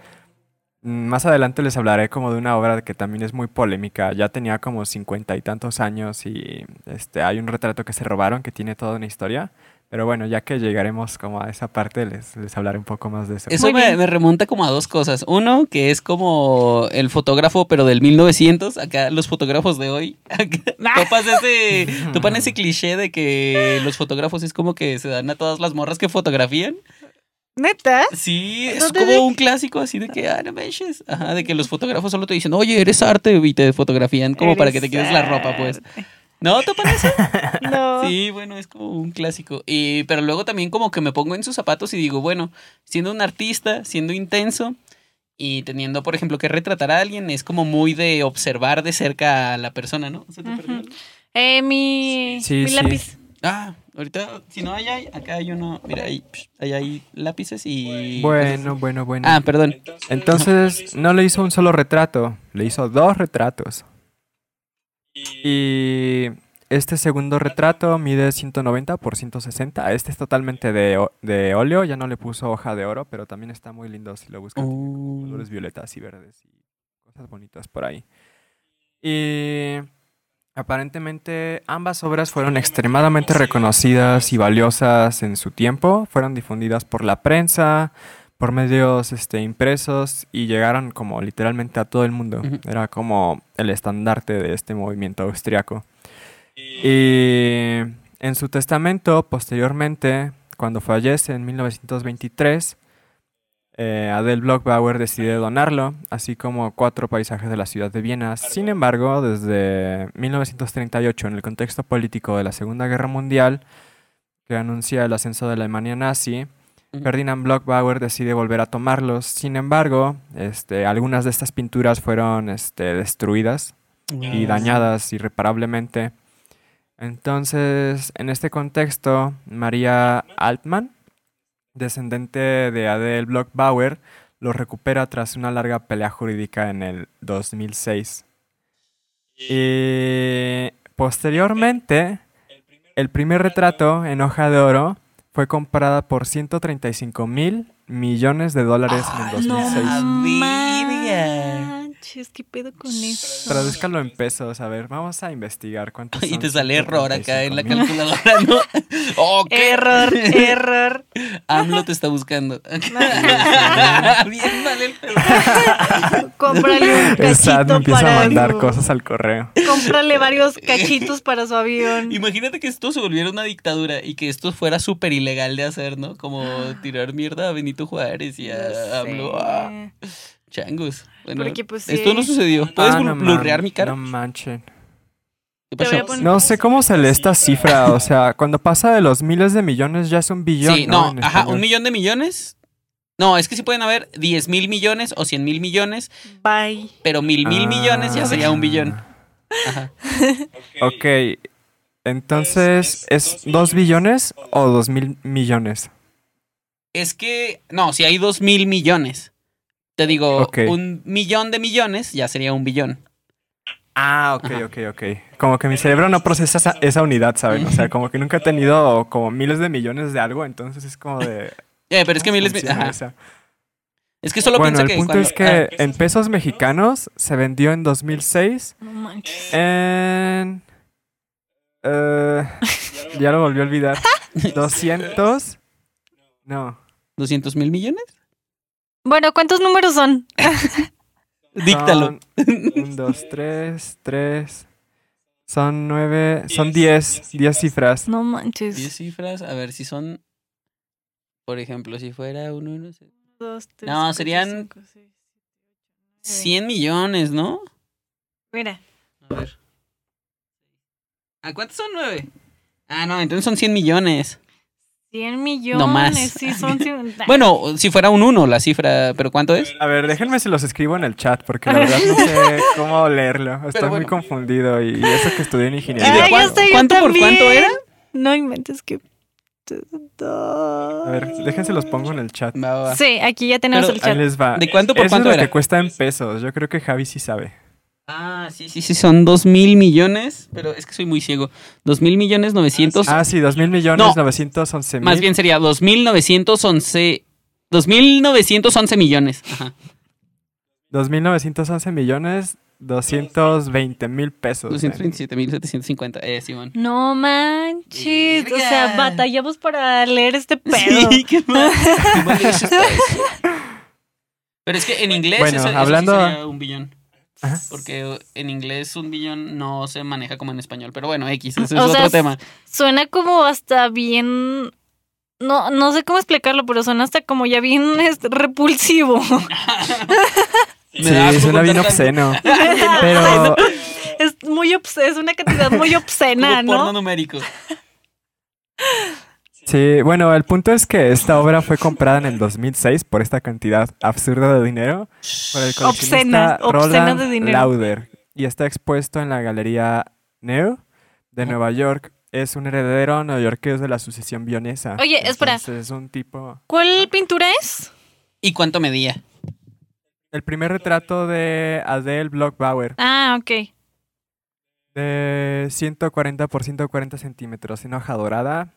Mm, Más adelante les hablaré como de una obra que también es muy polémica. Ya tenía como cincuenta y tantos años y este, hay un retrato que se robaron que tiene toda una historia. Pero bueno, ya que llegaremos como a esa parte, les, les hablaré un poco más de eso. Eso me, remonta como a dos cosas. Uno, que es como el fotógrafo, pero del 1900. Acá los fotógrafos de hoy. topas ese, topan ese cliché de que los fotógrafos es como que se dan a todas las morras que fotografían. ¿Neta? Sí, es ¿Dónde como un clásico así de que, ah, no manches. Ajá, de que los fotógrafos solo te dicen, oye, eres arte y te fotografían como para que te quites la ropa, pues. arte. ¿No? ¿Topan eso? No. Sí, bueno, es como un clásico. Y, pero luego también como que me pongo en sus zapatos y digo, bueno, siendo un artista, siendo intenso y teniendo, por ejemplo, que retratar a alguien, es como muy de observar de cerca a la persona, ¿no? ¿Se te? Eh, mi, Sí, mi sí. lápiz. Ah, ahorita, si no hay, ahí, acá hay uno, mira, ahí, psh, ahí hay lápices y... Bueno, bueno, bueno. Ah, perdón. Entonces, no le hizo un solo retrato, le hizo dos retratos. Y este segundo retrato mide 190 por 160. Este es totalmente de, de óleo, ya no le puso hoja de oro, pero también está muy lindo si lo buscan. Oh. colores violetas y verdes y cosas bonitas por ahí. Y aparentemente ambas obras fueron extremadamente reconocidas y valiosas en su tiempo. Fueron difundidas por la prensa, por medios este, impresos y llegaron como literalmente a todo el mundo. Era como el estandarte de este movimiento austriaco. Y en su testamento, posteriormente, cuando fallece en 1923, eh, Adele Blockbauer decide donarlo, así como cuatro paisajes de la ciudad de Viena. Sin embargo, desde 1938, en el contexto político de la Segunda Guerra Mundial, que anuncia el ascenso de la Alemania nazi, Ferdinand Blockbauer decide volver a tomarlos. Sin embargo, este, algunas de estas pinturas fueron este, destruidas y dañadas irreparablemente. Entonces, en este contexto, María Altman, descendente de Adele Blockbauer, lo recupera tras una larga pelea jurídica en el 2006. Y posteriormente, el primer retrato en hoja de oro fue comprada por 135 mil millones de dólares en el ¡Ah, 2006. no! Manches, ¿qué pedo con eso? Tradúzcalo en pesos, a ver, vamos a investigar cuántos Y son te sale error acá en la 135,000. calculadora, ¿no? ¡Oh, qué Error, error. AMLO te está buscando. Bien mal el pedo. Cómprale un El SAT me cachito empieza para a mandar cosas al correo. Cómprale varios cachitos para su avión. Imagínate que esto se volviera una dictadura y que esto fuera súper ilegal de hacer, ¿no? Como tirar mierda a Benito Juárez y No a AMLO. Ah. Changos. Bueno, Porque, pues, esto sí. no sucedió. ¿Puedes Ah, no blurrear man- mi cara? No manchen. No sé cómo se lee esta cifra, o sea, cuando pasa de los miles de millones ya es un billón. Sí, no, ajá, un millón de millones. No, es que sí pueden haber 10 mil millones o 100 mil millones, Bye. pero mil mil millones ya Ah. sería un billón. Ajá. Ok, entonces, ¿es dos billones o dos mil millones? Es que, no, si hay 2 mil millones. Te digo, un millón de millones ya sería un billón. Ah, ok, Ajá. ok, ok. Como que mi cerebro no procesa esa, esa unidad, ¿saben? O sea, como que nunca he tenido como miles de millones de algo, entonces es como de... Eh, pero es que ¿cómo miles. esa? Es que solo Bueno, piensa el que. punto cuando- es que ah, en pesos mexicanos se vendió en 2006 No manches. en... eh, ya lo volví a olvidar. 200... No. 200 mil millones. Bueno, ¿cuántos números son? Díctalo. Son un, dos, tres, tres. Son nueve, son diez, diez cifras. No 10 manches. cifras. A ver si son. Por ejemplo, si fuera uno. uno, se- Dos, tres, No, serían- cinco, seis, 100 millones, ¿no? Mira. A ver. ¿A cuántos son 9? Ah, no, entonces son 100 millones. 100 millones. No más. Sí, son. cien- Bueno, si fuera un 1 la cifra, pero ¿cuánto es? A ver, déjenme se los escribo en el chat porque la verdad no sé cómo leerlo. Estoy muy bueno. confundido y eso que estudié en ¿Y ingeniería. de cuán- yo cuánto por cuánto era? No inventes que. A ver, déjense los pongo en el chat. Va, va, va. Sí, aquí ya tenemos Pero- el Ahí chat. les va. ¿De cuánto por Eso cuánto es lo era? que cuesta en pesos. Yo creo que Javi sí sabe. Ah, sí, sí, sí, son dos mil millones, pero es que soy muy ciego. Dos mil millones novecientos. Ah, sí, 2 mil millones No. 911 mil. Más bien sería dos mil novecientos once. Dos mil novecientos once millones. Ajá. 2.911 millones 220 mil pesos. 227.750. Eh, Simón. No manches. O Verga. sea, batallamos para leer este pedo. Sí, qué mal. Qué mal hecho está eso. Pero es que en inglés Bueno, eso, eso sí hablando- sería un billón. Ajá. Porque en inglés un billón no se maneja como en español. Pero bueno, X, ese es O otro sea, tema. Suena como hasta bien. No, no sé cómo explicarlo, pero suena hasta como ya bien repulsivo. Sí, suena bien obsceno. Pero es muy obs- es una cantidad muy obscena, Como porno ¿no? numérico. Sí, bueno, el punto es que esta obra fue comprada en el 2006 por esta cantidad absurda de dinero por el coleccionista obscena Roland de dinero. Lauder y está expuesto en la galería Neo de Nueva York. Es un heredero neoyorqués de la sucesión vienesa. Oye, espera. Entonces, es un tipo... ¿Cuál pintura es? ¿Y cuánto medía? El primer retrato de Adele Blockbauer Ah, ok. de 140 por 140 centímetros en hoja dorada.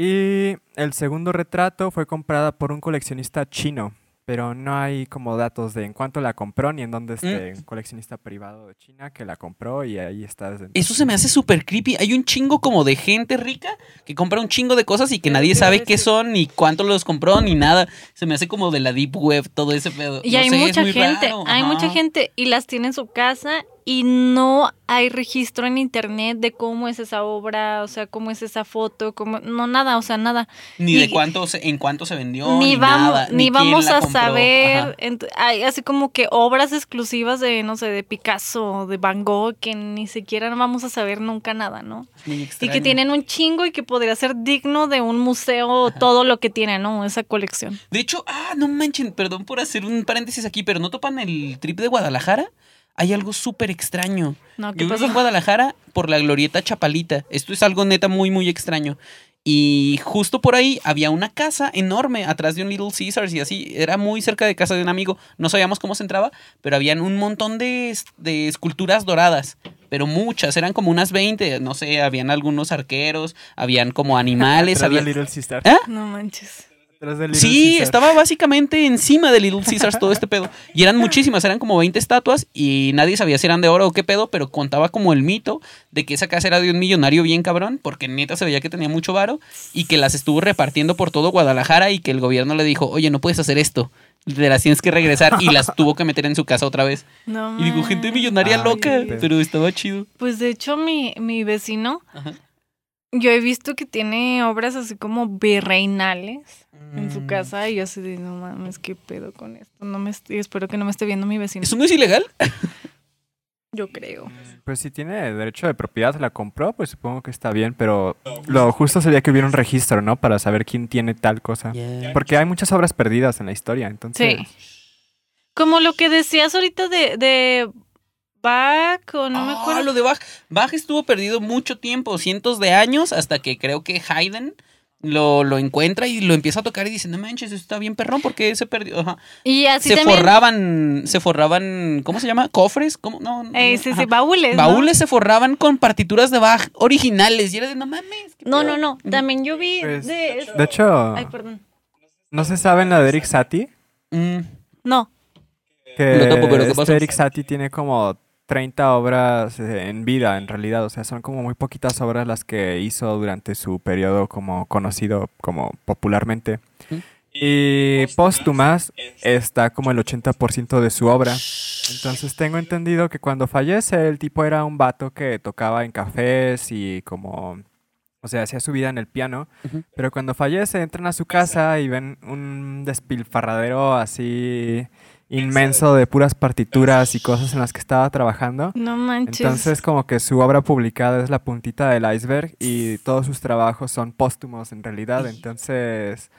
Y el segundo retrato fue comprada por un coleccionista chino, pero no hay como datos de en cuánto la compró ni en dónde esté un coleccionista privado de China que la compró y ahí está desde Eso se me hace súper creepy. Hay un chingo como de gente rica que compra un chingo de cosas y que nadie sabe qué son, ni cuánto los compró, ni nada. Se me hace como de la deep web todo ese pedo. Y No hay sé, mucha gente, raro. hay Ajá. mucha gente y las tiene en su casa y no hay registro en internet de cómo es esa obra, o sea, cómo es esa foto, cómo, no nada, o sea, nada. Ni de cuánto se- en cuánto se vendió, ni vamos, nada, ni quién vamos la a saber, Ajá. hay así como que obras exclusivas de, no sé, de Picasso, de Van Gogh, que ni siquiera vamos a saber nunca nada, ¿no? Y que tienen un chingo y que podría ser digno de un museo todo lo que tiene, ¿no? Esa colección. De hecho, ah, no manchen, perdón por hacer un paréntesis aquí, pero ¿no topan el trip de Guadalajara? Hay algo súper extraño. No, ¿qué Yo pasó? en Guadalajara por la glorieta Chapalita. Esto es algo neta muy, muy extraño. Y justo por ahí había una casa enorme atrás de un Little Caesars y así. Era muy cerca de casa de un amigo. No sabíamos cómo se entraba, pero habían un montón de, de esculturas doradas. Pero muchas, eran como unas 20. No sé, habían algunos arqueros, habían como animales. Había... Little Caesar. ¿Ah? No manches. De Little Sí, Caesar. estaba básicamente encima de Little Caesars todo este pedo. Y eran muchísimas, eran como 20 estatuas y nadie sabía si eran de oro o qué pedo, pero contaba como el mito de que esa casa era de un millonario bien cabrón, porque neta se veía que tenía mucho varo y que las estuvo repartiendo por todo Guadalajara y que el gobierno le dijo, oye, no puedes hacer esto, te las tienes que regresar y las tuvo que meter en su casa otra vez. No Y digo, gente millonaria Ay, loca, pero estaba chido. Pues de hecho mi, mi vecino, Ajá. Yo he visto que tiene obras así como virreinales en su Mm. casa y yo así de, no mames, qué pedo con esto. No me estoy- espero que no me esté viendo mi vecino. ¿Eso no es ilegal? Yo creo. Pues si tiene derecho de propiedad, la compró, pues supongo que está bien, pero lo justo sería que hubiera un registro, ¿no? Para saber quién tiene tal cosa. Porque hay muchas obras perdidas en la historia, entonces... Sí. Como lo que decías ahorita de, de Bach o no me Ah, acuerdo. lo de Bach. Bach estuvo perdido mucho tiempo, cientos de años, hasta que creo que Haydn lo, lo encuentra y lo empieza a tocar y dice, no manches, eso está bien perrón, porque se perdió? Ajá. Y así se también. forraban, se forraban, ¿cómo se llama? ¿Cofres? ¿Cómo? No, no, Eh, sí, ajá. sí, baúles. ¿no? Baúles se forraban con partituras de Bach originales. Y era de, no mames. ¿qué No, pedo?". no, no. También yo vi Pues, de. De hecho, Ay, perdón. ¿no se sabe en la de Eric Satie? Mm, No. Que No topo, pero ¿qué pasó? este Eric Satie tiene como 30 obras eh, en vida, en realidad. O sea, son como muy poquitas obras las que hizo durante su periodo como conocido como popularmente. Y póstumas está como el 80% de su obra. Entonces tengo entendido que cuando fallece el tipo era un vato que tocaba en cafés y como... O sea, hacía su vida en el piano. Pero cuando fallece entran a su casa y ven un despilfarradero así inmenso de puras partituras y cosas en las que estaba trabajando. No manches. Entonces como que su obra publicada es la puntita del iceberg y todos sus trabajos son póstumos en realidad. Entonces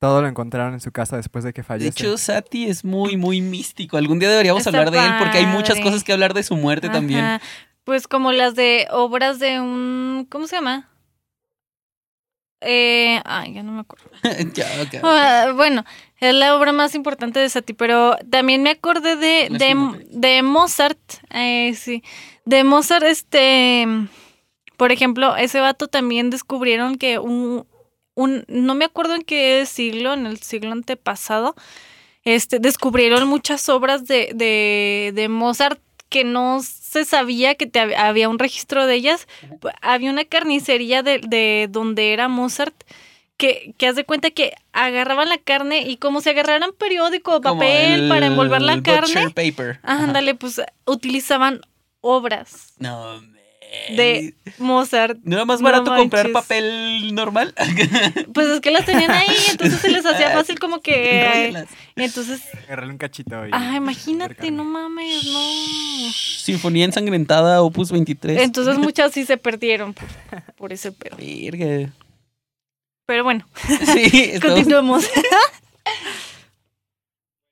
todo lo encontraron en su casa después de que De fallece. hecho, Sati es muy, muy místico. Algún día deberíamos Está hablar de él porque hay muchas cosas que hablar de su muerte también. Pues como las de obras de un. ¿Cómo se llama? Eh, ay, ya no me acuerdo. Ya, ok. Ah, bueno, es la obra más importante de Satie, pero también me acordé de, de, de Mozart. eh, sí. De Mozart, este. Por ejemplo, ese vato también descubrieron que un, un. No me acuerdo en qué siglo, en el siglo antepasado. Este, descubrieron muchas obras de, de, de Mozart que no se sabía que te hab- había un registro de ellas. Había una carnicería de, de donde era Mozart que, que haz de cuenta que agarraban la carne y como si agarraran periódico o papel el para envolver la carne, paper. Ajá. ándale, pues utilizaban obras No, me- de Mozart. ¿No era más No barato comprar papel normal? Pues es que las tenían ahí, entonces se les hacía fácil como que... Y entonces, Agarrarle un cachito y... ah, imagínate, no mames, no. Sinfonía ensangrentada, opus 23. Entonces muchas sí se perdieron por, por ese pedo. Verga. Pero bueno, Sí, continuemos.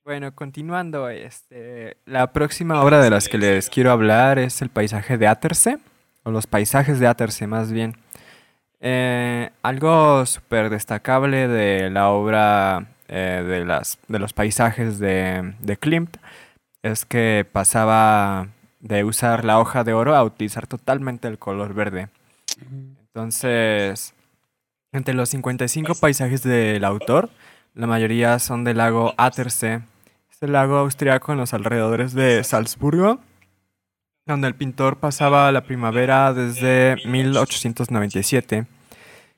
Bueno, continuando, este, la próxima obra de las que les quiero hablar es el paisaje de Attersee, o los paisajes de Attersee más bien. Eh, algo súper destacable de la obra eh, de, las, de los paisajes de, de Klimt es que pasaba de usar la hoja de oro a utilizar totalmente el color verde. Entonces, entre los 55 paisajes del autor, la mayoría son del lago Attersee. Es el lago austriaco en los alrededores de Salzburgo, donde el pintor pasaba la primavera desde 1897.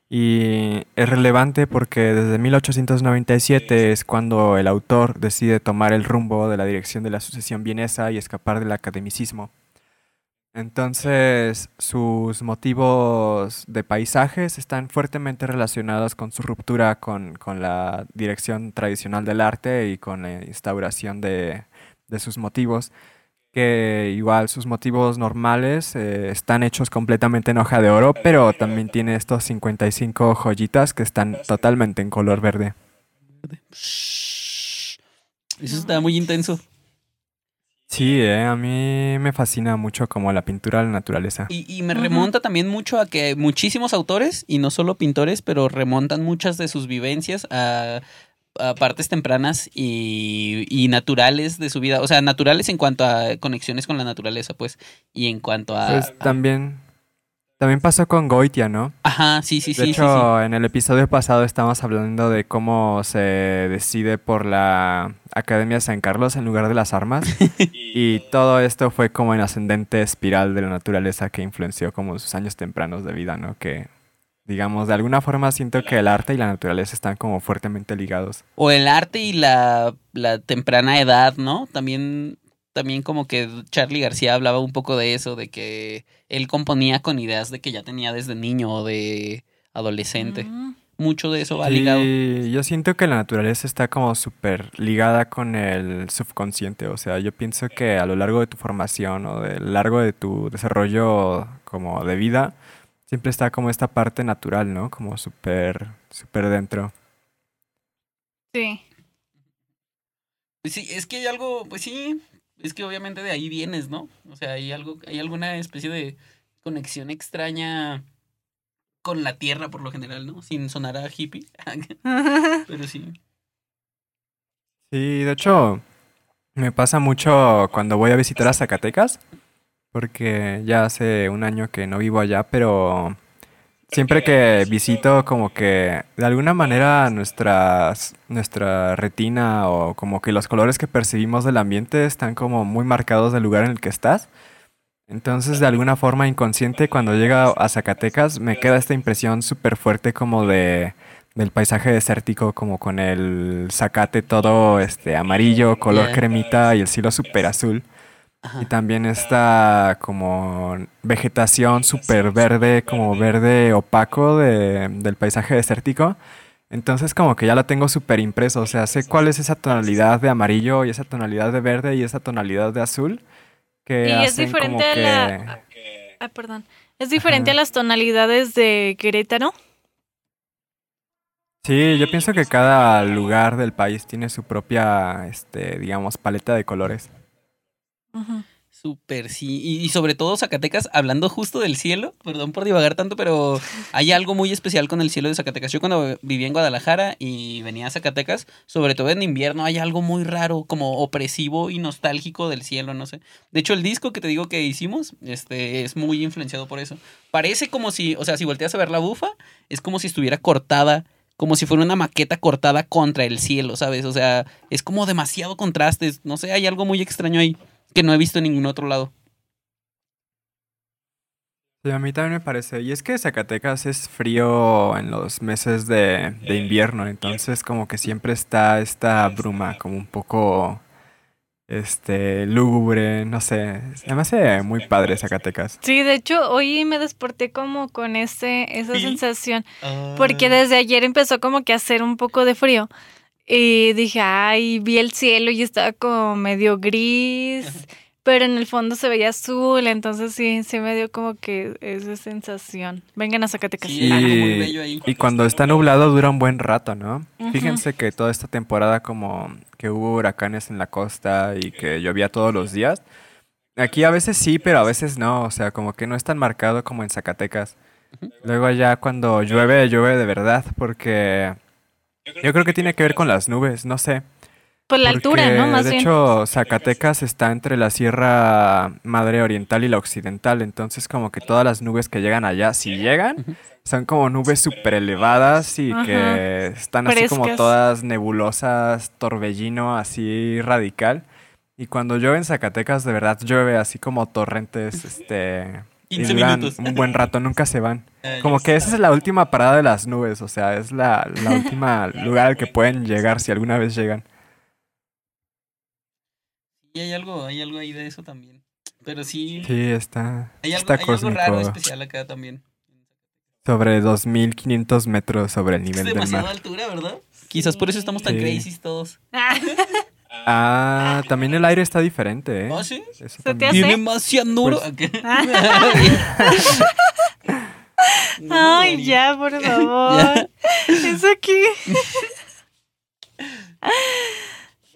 Y es relevante porque desde 1897 es cuando el autor decide tomar el rumbo de la dirección de la sucesión vienesa y escapar del academicismo. Entonces, sus motivos de paisajes están fuertemente relacionados con su ruptura con, con la dirección tradicional del arte y con la instauración de, de sus motivos, que igual sus motivos normales eh, están hechos completamente en hoja de oro, pero también tiene estos 55 joyitas que están totalmente en color verde. Eso está muy intenso. Sí, eh, a mí me fascina mucho como la pintura de la naturaleza. Y, y me remonta también mucho a que muchísimos autores, y no solo pintores, pero remontan muchas de sus vivencias a, a partes tempranas y, y naturales de su vida. O sea, naturales en cuanto a conexiones con la naturaleza, pues. Y en cuanto a. Pues también, también pasó con Goitia, ¿no? Ajá, sí, sí, De sí. hecho, sí, sí. en el episodio pasado estábamos hablando de cómo se decide por la Academia San Carlos en lugar de las armas. y todo esto fue como en ascendente espiral de la naturaleza que influenció como sus años tempranos de vida, ¿no? Que, digamos, de alguna forma siento que el arte y la naturaleza están como fuertemente ligados. O el arte y la, la temprana edad, ¿no? También, también como que Charlie García hablaba un poco de eso, de que él componía con ideas de que ya tenía desde niño o de adolescente. Mm. Mucho de eso va ligado. Sí, yo siento que la naturaleza está como súper ligada con el subconsciente. O sea, yo pienso que a lo largo de tu formación o de largo de tu desarrollo como de vida, siempre está como esta parte natural, ¿no? Como súper, súper dentro. Sí. Pues sí, es que hay algo, pues sí, es que obviamente de ahí vienes, ¿no? O sea, hay algo, hay alguna especie de conexión extraña con la tierra por lo general, ¿no? Sin sonar a hippie, pero sí. Sí, de hecho, me pasa mucho cuando voy a visitar a Zacatecas, porque ya hace un año que no vivo allá, pero siempre que visito como que de alguna manera nuestras, nuestra retina o como que los colores que percibimos del ambiente están como muy marcados del lugar en el que estás. Entonces, de alguna forma inconsciente, cuando llega a Zacatecas, me queda esta impresión súper fuerte como de del paisaje desértico, como con el zacate todo este amarillo, color cremita y el cielo súper azul. Y también esta como vegetación súper verde, como verde opaco de- del paisaje desértico. Entonces como que ya lo tengo súper impreso, o sea, sé cuál es esa tonalidad de amarillo y esa tonalidad de verde y esa tonalidad de azul que Y es como diferente a que... la... Ah, perdón. Es diferente Ajá. a las tonalidades de Querétaro. Sí, yo pienso que cada lugar del país tiene su propia, este, digamos, paleta de colores. Súper, sí. Y, y sobre todo Zacatecas, hablando justo del cielo, perdón por divagar tanto, pero hay algo muy especial con el cielo de Zacatecas. Yo cuando vivía en Guadalajara y venía a Zacatecas, sobre todo en invierno, hay algo muy raro, como opresivo y nostálgico del cielo, no sé. De hecho, el disco que te digo que hicimos, este, es muy influenciado por eso. Parece como si, o sea, si volteas a ver la bufa, es como si estuviera cortada como si fuera una maqueta cortada contra el cielo, ¿sabes? O sea, es como demasiado contrastes. No sé, hay algo muy extraño ahí que no he visto en ningún otro lado. Sí, a mí también me parece. Y es que Zacatecas es frío en los meses de, de invierno, entonces como que siempre está esta bruma, como un poco este lúgubre, no sé. Se me hace muy padre Zacatecas. Sí, de hecho, hoy me desperté como con ese, esa ¿Sí? sensación. Ah. Porque desde ayer empezó como que a hacer un poco de frío. Y dije, ay, vi el cielo y estaba como medio gris, pero en el fondo se veía azul, entonces sí, sí me dio como que esa sensación. Vengan a Zacatecas. Sí, muy Y, bello ahí. y cuando está nublado dura un buen rato, ¿no? Fíjense que toda esta temporada como que hubo huracanes en la costa y que llovía todos los días. Aquí a veces sí, pero a veces no, o sea, como que no es tan marcado como en Zacatecas. Luego allá cuando llueve, llueve de verdad, porque yo creo que tiene que ver con las nubes, no sé. Por la altura, ¿no? Porque, Más de bien. hecho, Zacatecas está entre la Sierra Madre Oriental y la Occidental, entonces como que todas las nubes que llegan allá, si llegan, son como nubes súper elevadas y Ajá. que están así como todas nebulosas, torbellino así radical. Y cuando llueve en Zacatecas, de verdad llueve así como torrentes, este... y 15 duran minutos. un buen rato, nunca se van. Ah, Como que esa es la última parada de las nubes, o sea, es la, la última lugar al que pueden llegar si alguna vez llegan. Y hay algo, hay algo ahí de eso también. Pero sí, Sí, está, hay, algo, está hay algo raro especial acá también. Sobre 2500 metros sobre el Es nivel del demasiada mar. altura, ¿verdad? Quizás por eso estamos tan Sí. crazy todos. Ah, también el aire está diferente, ¿eh? ¿Ah, sí? Eso te también. hace? Tiene más cianuro. Pues- No, Ay, María. ya, por favor. Es aquí.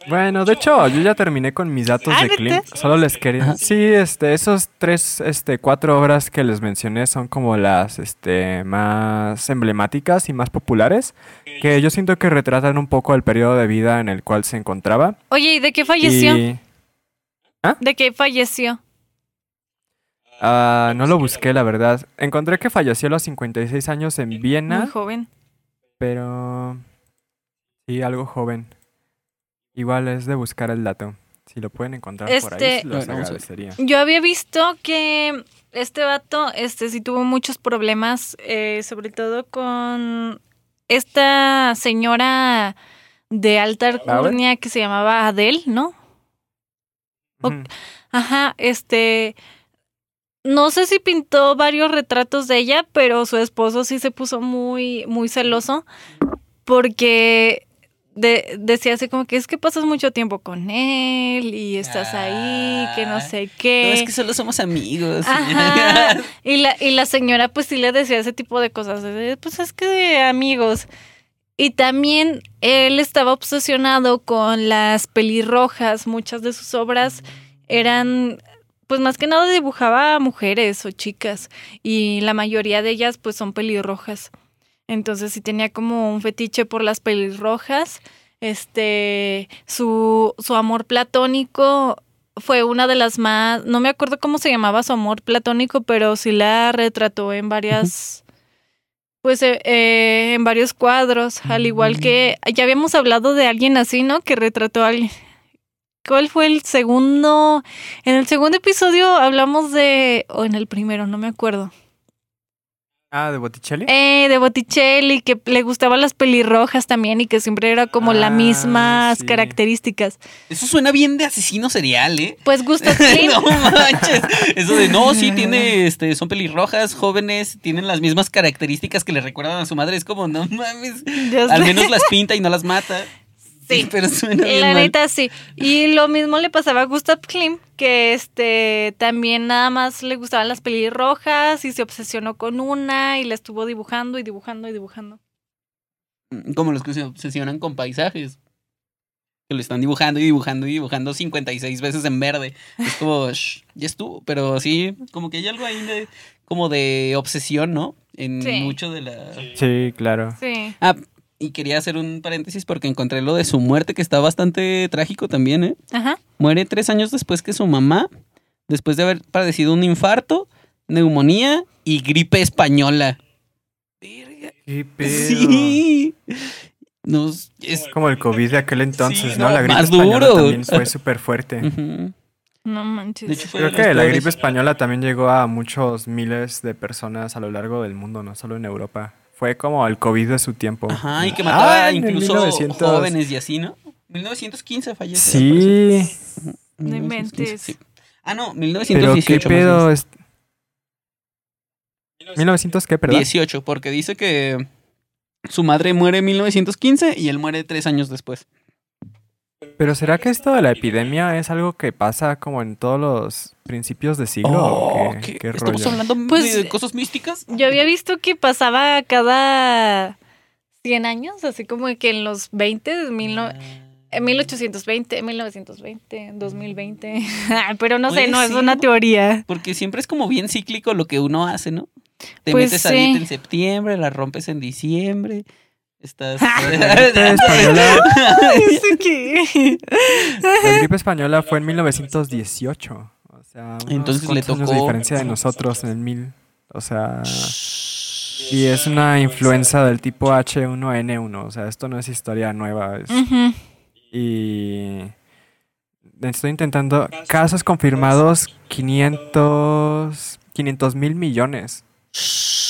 Bueno, de hecho, yo ya terminé con mis datos Ah, de. Klimt. Solo les quería. Sí, este, esos tres, este, cuatro obras que les mencioné son como las, este, más emblemáticas y más populares. Que yo siento que retratan un poco el periodo de vida en el cual se encontraba. Oye, ¿y de qué falleció? Y ¿De qué falleció? ah, no lo busqué, la verdad. Encontré que falleció a los 56 años en Muy Viena, joven. pero sí, algo joven. Igual es de buscar el dato. Si lo pueden encontrar por ahí, Este- los Bueno, agradecería. Yo había visto que este vato, este, sí tuvo muchos problemas, eh, sobre todo con esta señora de alta alcurnia que se llamaba Adele, ¿no? Ajá, este, no sé si pintó varios retratos de ella, pero su esposo sí se puso muy, muy celoso porque de- decía así como que es que pasas mucho tiempo con él y estás ahí, que no Ah, sé No, qué. es que solo somos amigos. Ajá. Y la, y la señora pues sí le decía ese tipo de cosas, pues es que de amigos. Y también él estaba obsesionado con las pelirrojas, muchas de sus obras eran, pues más que nada dibujaba a mujeres o chicas y la mayoría de ellas pues son pelirrojas. Entonces sí tenía como un fetiche por las pelirrojas. Este, su, su amor platónico fue una de las más, no me acuerdo cómo se llamaba su amor platónico, pero sí la retrató en varias, pues eh, eh, en varios cuadros, al igual que ya habíamos hablado de alguien así, ¿no? Que retrató a alguien. ¿Cuál fue el segundo? En el segundo episodio hablamos de, o en el primero, no me acuerdo. Ah, de Botticelli. Eh, de Botticelli, que le gustaban las pelirrojas también y que siempre era como las Ah, mismas sí. características. Eso suena bien de asesino serial, ¿eh? Pues Klimt no manches. Eso de no, sí, tiene, este, son pelirrojas, jóvenes, tienen las mismas características que le recuerdan a su madre. Es como, no mames. Al menos las pinta y no las mata. Sí. pero suena bien La mal. neta sí. Y lo mismo le pasaba a Gustav Klimt, que este también nada más le gustaban las pelirrojas y se obsesionó con una y la estuvo dibujando y dibujando y dibujando. Como los que se obsesionan con paisajes. Que lo están dibujando y dibujando y dibujando 56 veces en verde. Es como, shh, ya estuvo. Pero sí, como que hay algo ahí de, como de obsesión, ¿no? En Sí. mucho de la... Sí, claro. Sí. Ah, y quería hacer un paréntesis porque encontré lo de su muerte, que está bastante trágico también, ¿eh? Ajá. Muere tres años después que su mamá, después de haber padecido un infarto, neumonía y gripe española. Verga. ¿Qué pedo? Sí. Nos, es, Como el COVID de aquel entonces, Sí, ¿no? no, La gripe más española duro. también fue súper fuerte. No manches. De hecho, fue Creo que la gripe española también llegó a muchos miles de personas a lo largo del mundo, no solo en Europa. Fue como el COVID de su tiempo. Ajá, y que mataba Ah, incluso 1900. jóvenes y así, ¿no? 1915 falleció. Sí, No 1915, inventes. sí. Ah, no, pero 1918. qué más pedo es... 1900 qué, perdón? 18, porque dice que su madre muere en 1915 y él muere tres años después. Pero ¿será que esto de la epidemia es algo que pasa como en todos los principios de siglo? o qué, ¿qué? qué ¿Estamos rollo? hablando Pues, de cosas místicas? Yo había visto que pasaba cada 100 años, así como que en los 20, mil no- en 1820, 1920, 2020. Pero no sé, no es una teoría. Porque siempre es como bien cíclico lo que uno hace, ¿no? Te Pues metes a sí. dieta en septiembre, la rompes en diciembre. Estás. gripe española, ¿Eso qué? la gripe española fue en 1918. O sea, Entonces le cuantos años de tocó- diferencia de nosotros en el mil. O sea, y es una influenza del tipo H1N1. O sea, esto no es historia nueva. es-. Y estoy intentando casos confirmados 500 500 mil millones.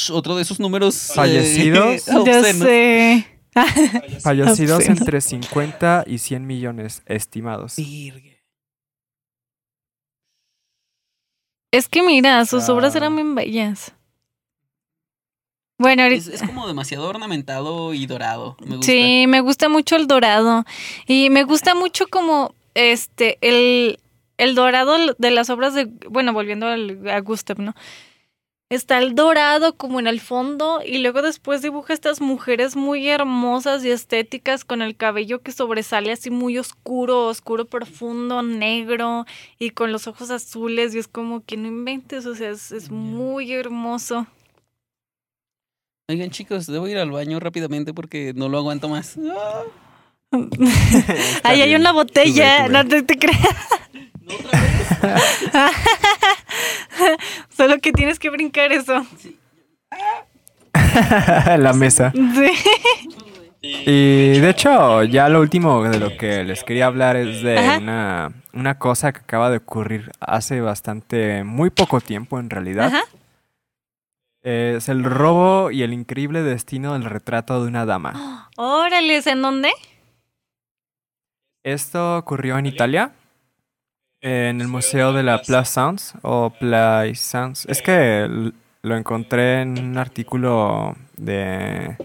Otro de esos números. eh, Fallecidos. Ya obscenos. sé. Fallecidos Obsceno. entre 50 y 100 millones estimados. Es que mira, sus Ah. obras eran bien bellas. Bueno, Es, como demasiado ornamentado y dorado. Me gusta. Sí, me gusta mucho el dorado. Y me gusta mucho como este, el, el dorado de las obras de, bueno, volviendo al, a Gustav, ¿no? Está el dorado como en el fondo y luego después dibuja estas mujeres muy hermosas y estéticas con el cabello que sobresale así muy oscuro, oscuro profundo, negro y con los ojos azules y es como que no inventes, o sea, es, es muy hermoso. Oigan, chicos, debo ir al baño rápidamente porque no lo aguanto más. Ah, Ahí hay una botella, Tú ve, tú ve. no te, te creas. no, otra vez. Solo que tienes que brincar eso. la mesa. Sí. Y de hecho, ya lo último de lo que les quería hablar es de una, una cosa que acaba de ocurrir hace bastante, muy poco tiempo en realidad. Ajá. Es el robo y el increíble destino del retrato de una dama. Órale, ¿en dónde? Esto ocurrió en Italia, en el Museo de la Plaisance o Plaisance. Es que lo encontré en un artículo de,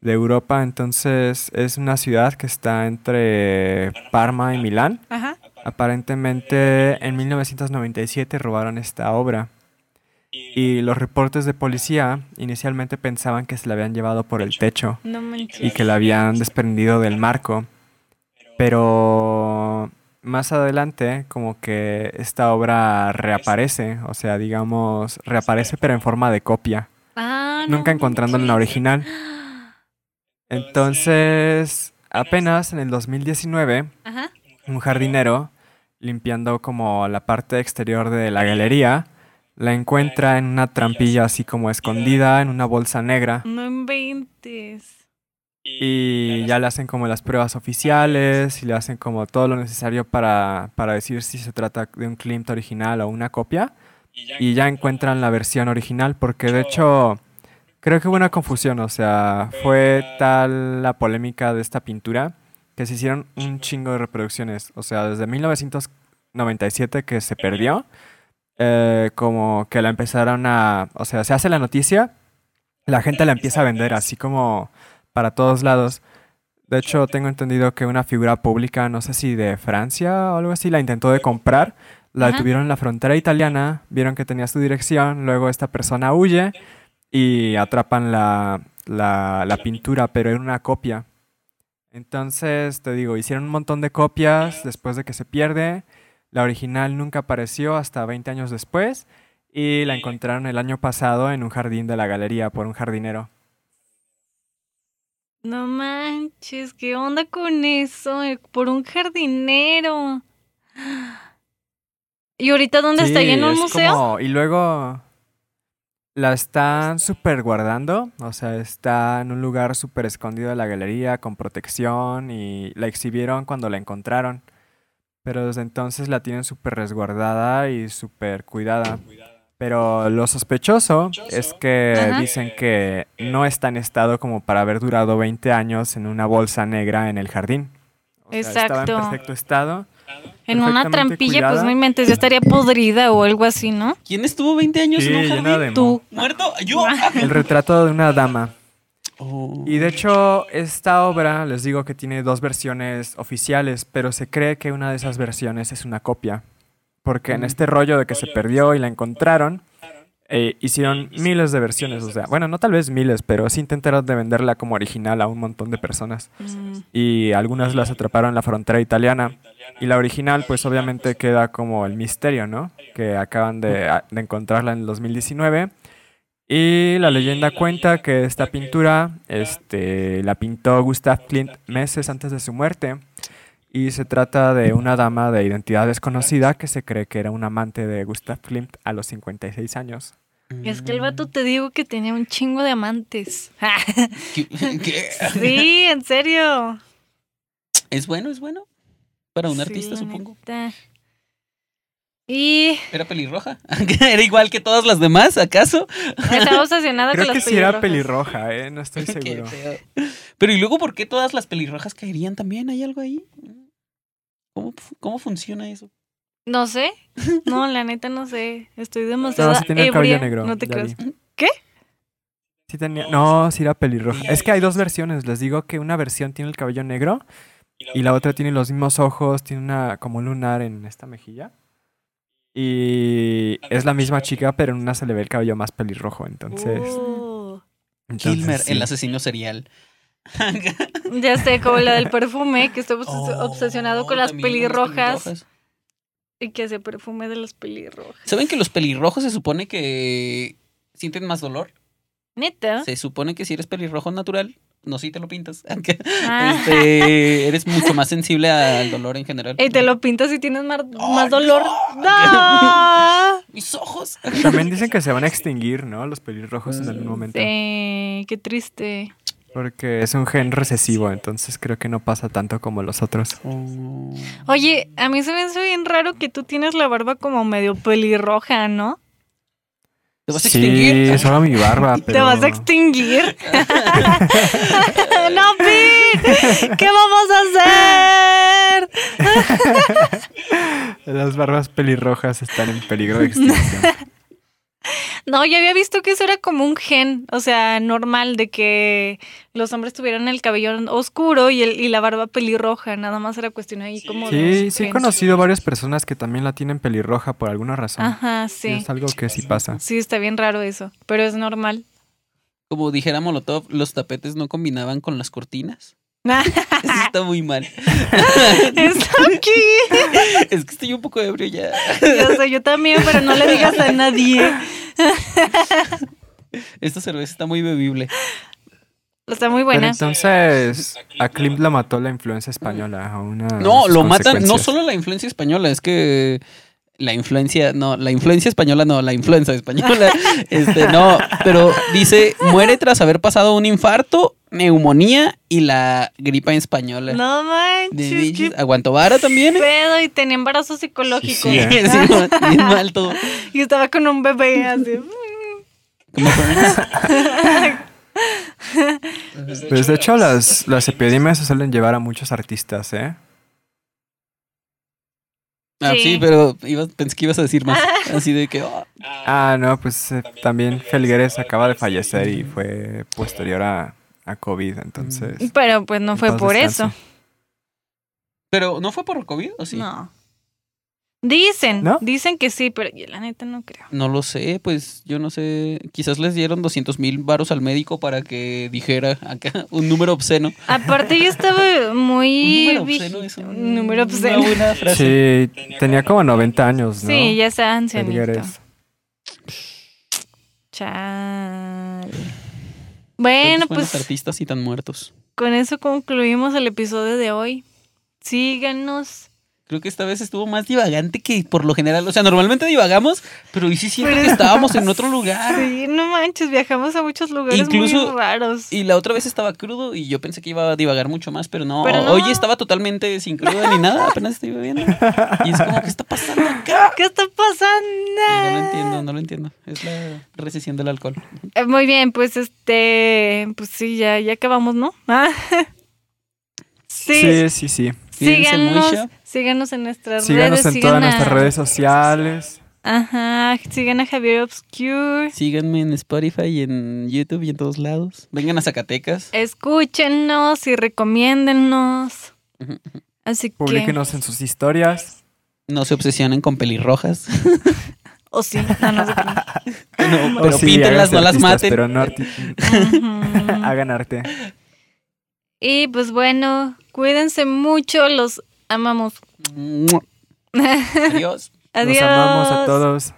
de Europa, entonces es una ciudad que está entre Parma y Milán. Ajá. Aparentemente en 1997 robaron esta obra y los reportes de policía inicialmente pensaban que se la habían llevado por el techo No y que la habían desprendido del marco. Pero más adelante, como que esta obra reaparece, o sea, digamos, reaparece pero en forma de copia, Ah, no nunca encontrándola en la original. Entonces, apenas en el 2019, Ajá. un jardinero, limpiando como la parte exterior de la galería, la encuentra en una trampilla así como escondida en una bolsa negra. No inventes. Y ya le hacen como las pruebas oficiales y le hacen como todo lo necesario para, para decir si se trata de un Klimt original o una copia. Y ya encuentran la versión original porque de hecho creo que hubo una confusión. O sea, fue tal la polémica de esta pintura que se hicieron un chingo de reproducciones. O sea, desde 1997 que se perdió. eh, como que la empezaron a... O sea, se hace la noticia, la gente la empieza a vender así como para todos lados. De hecho, tengo entendido que una figura pública, no sé si de Francia o algo así, la intentó de comprar. La Ajá. detuvieron en la frontera italiana, vieron que tenía su dirección, luego esta persona huye y atrapan la, la, la pintura, pero era una copia. Entonces, te digo, hicieron un montón de copias después de que se pierde. La original nunca apareció hasta 20 años después y la encontraron el año pasado en un jardín de la galería por un jardinero. No manches, ¿qué onda con eso? Por un jardinero. ¿Y ahorita dónde está? ¿Ya en un es museo? como- y luego la están súper guardando, o sea, está en un lugar súper escondido de la galería con protección y la exhibieron cuando la encontraron. Pero desde entonces la tienen súper resguardada y súper cuidada. Pero lo sospechoso es que Ajá. dicen que no está en estado como para haber durado 20 años en una bolsa negra en el jardín. O sea, estaba Exacto. en perfecto estado. En una trampilla, pues no inventes, ya estaría podrida o algo así, ¿no? ¿Quién estuvo 20 años en un jardín? de. Tú. ¿Muerto? ¿Yo? El retrato de una dama. Oh. Y de hecho, esta obra, les digo que tiene dos versiones oficiales, pero se cree que una de esas versiones es una copia. Porque en este rollo de que se perdió y la encontraron, eh, hicieron miles de versiones. O sea, bueno, no tal vez miles, pero sí intentaron de venderla como original a un montón de personas. Mm, Y algunas las atraparon en la frontera italiana. Y la original, pues obviamente queda como el misterio, ¿no? Que acaban de encontrarla en el 2019. Y la leyenda cuenta que esta pintura este, la pintó Gustav Klimt meses antes de su muerte. Y se trata de una dama de identidad desconocida que se cree que era un amante de Gustav Klimt a los 56 años. Es que el vato te digo que tenía un chingo de amantes. ¿Qué- qué? sí, en serio. ¿Es bueno? ¿Es bueno? Para un Sí, artista, supongo. neta. Y ¿Era pelirroja? ¿Era igual que todas las demás, acaso? estaba obsesionada Creo con que las sí era pelirrojas. pelirroja, ¿eh? No estoy seguro. Pero ¿y luego por qué todas las pelirrojas caerían también? ¿Hay algo ahí? ¿Cómo, cómo funciona eso? No sé. No, la neta no sé. Estoy demasiado No, sí tenía el cabello ebria. negro. No te creas. ¿Qué? Sí tenía, no, sí era pelirroja. Es que hay dos versiones. Les digo que una versión tiene el cabello negro y la otra tiene los mismos ojos, tiene una como un lunar en esta mejilla. Y es la misma chica, pero en una se le ve el cabello más pelirrojo. Entonces, Oh. entonces Kilmer, sí. el asesino serial. Ya sé, como la del perfume, que está Oh, obsesionado con las también con las pelirrojas y que hace perfume de las pelirrojas. ¿Saben que los pelirrojos se supone que sienten más dolor? Neta. Se supone que si eres pelirrojo natural, no si te lo pintas. aunque, Ah. este, eres mucho más sensible al dolor en general. Y te lo pintas y tienes ¡Oh, más dolor. no! ¡No! Mis ojos. También dicen que se van a extinguir, ¿no? Los pelirrojos en algún momento. Sí, qué triste. Porque es un gen recesivo, entonces creo que no pasa tanto como los otros. Oh. Oye, a mí se me hace bien raro que tú tienes la barba como medio pelirroja, ¿no? ¿Te vas a sí, extinguir? solo mi barba, pero... ¿Te vas a extinguir? ¡No, Pete! ¿Qué vamos a hacer? Las barbas pelirrojas están en peligro de extinción. No, ya había visto que eso era como un gen, o sea, normal de que los hombres tuvieran el cabello oscuro y, el, y la barba pelirroja, nada más era cuestión ahí como de Sí, sí he conocido varias personas que también la tienen pelirroja por alguna razón. Ajá, Sí, sí. Es algo que sí pasa. Sí, está bien raro eso, pero es normal. Como dijera Molotov, los tapetes no combinaban con las cortinas. Eso está muy mal. Está aquí. Es que estoy un poco ebrio ya. Yo sé, yo también, pero no le digas a nadie. Esta cerveza está muy bebible. Está muy Pero buena. entonces, a Klimt la mató la influencia española. A una de No, lo matan, no solo la influencia española, es que la influencia, no, la influencia española no, la influenza española, este, no, pero dice, muere tras haber pasado un infarto, neumonía y la gripa española. No manches, qué Aguantó vara también, ¿eh? pedo y tenía embarazo psicológico. Sí, Sí, ¿eh? sí, no, bien mal todo. Y estaba con un bebé así. Burns. Pues de hecho, las, las epidemias se suelen llevar a muchos artistas, ¿eh? Ah, Sí. sí, pero ibas- pensé que ibas a decir más. Así de que, oh, Ah, no, pues eh, también Felgueres acaba de fallecer y fue posterior a, a COVID, entonces... Pero pues no fue por descanse. eso. pero ¿no fue por COVID o sí? No. Dicen, ¿No? dicen que sí, pero yo la neta no creo. No lo sé, pues yo no sé. Quizás les dieron 200 mil varos al médico para que dijera acá un número obsceno. Aparte yo estaba muy... un número obsceno es un- un número una obsceno. buena frase. Sí, tenía como 90 años, ¿no? Sí, ya está ancianito. Chale. Bueno, pues artistas y tan muertos. con eso concluimos el episodio de hoy. Síganos. Creo que esta vez estuvo más divagante que por lo general. O sea, normalmente divagamos, pero hoy sí siento que estábamos en otro lugar. Sí, no manches, viajamos a muchos lugares Incluso- muy raros. Y la otra vez estaba crudo y yo pensé que iba a divagar mucho más, pero no. Pero no. Hoy estaba totalmente sin cruda ni nada, apenas estoy bebiendo. Y es como, ¿qué está pasando acá? ¿Qué está Y pasando? no lo entiendo, no lo entiendo. Es la recesión del alcohol. Eh, Muy bien, pues este, pues sí, ya, ya acabamos, ¿no? Ah. Sí, Sí, sí, sí. Síganos, mucho. síganos en nuestras Síganos redes. en sigan todas a- nuestras redes sociales. Ajá, sigan a Javier Obscure. Síganme en Spotify y en YouTube y en todos lados. Vengan a Zacatecas. Escúchenos y recomiéndennos. Así que. Publíquenos en sus historias. No se obsesionen con pelirrojas. O sí, no, no sé. No, pero sí, píntenlas, no las maten. Pero no arti- Ujú. hagan arte. Y pues bueno, cuídense mucho, los amamos. Adiós. Adiós. Los amamos a todos.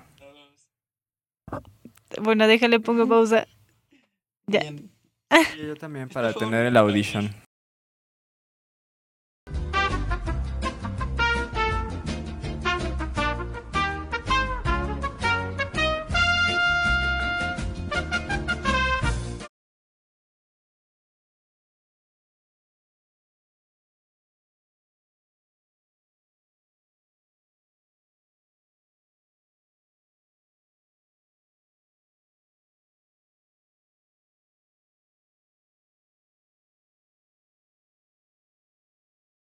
Bueno, déjale, pongo pausa. Ya. Bien. Yo también para tener el audition.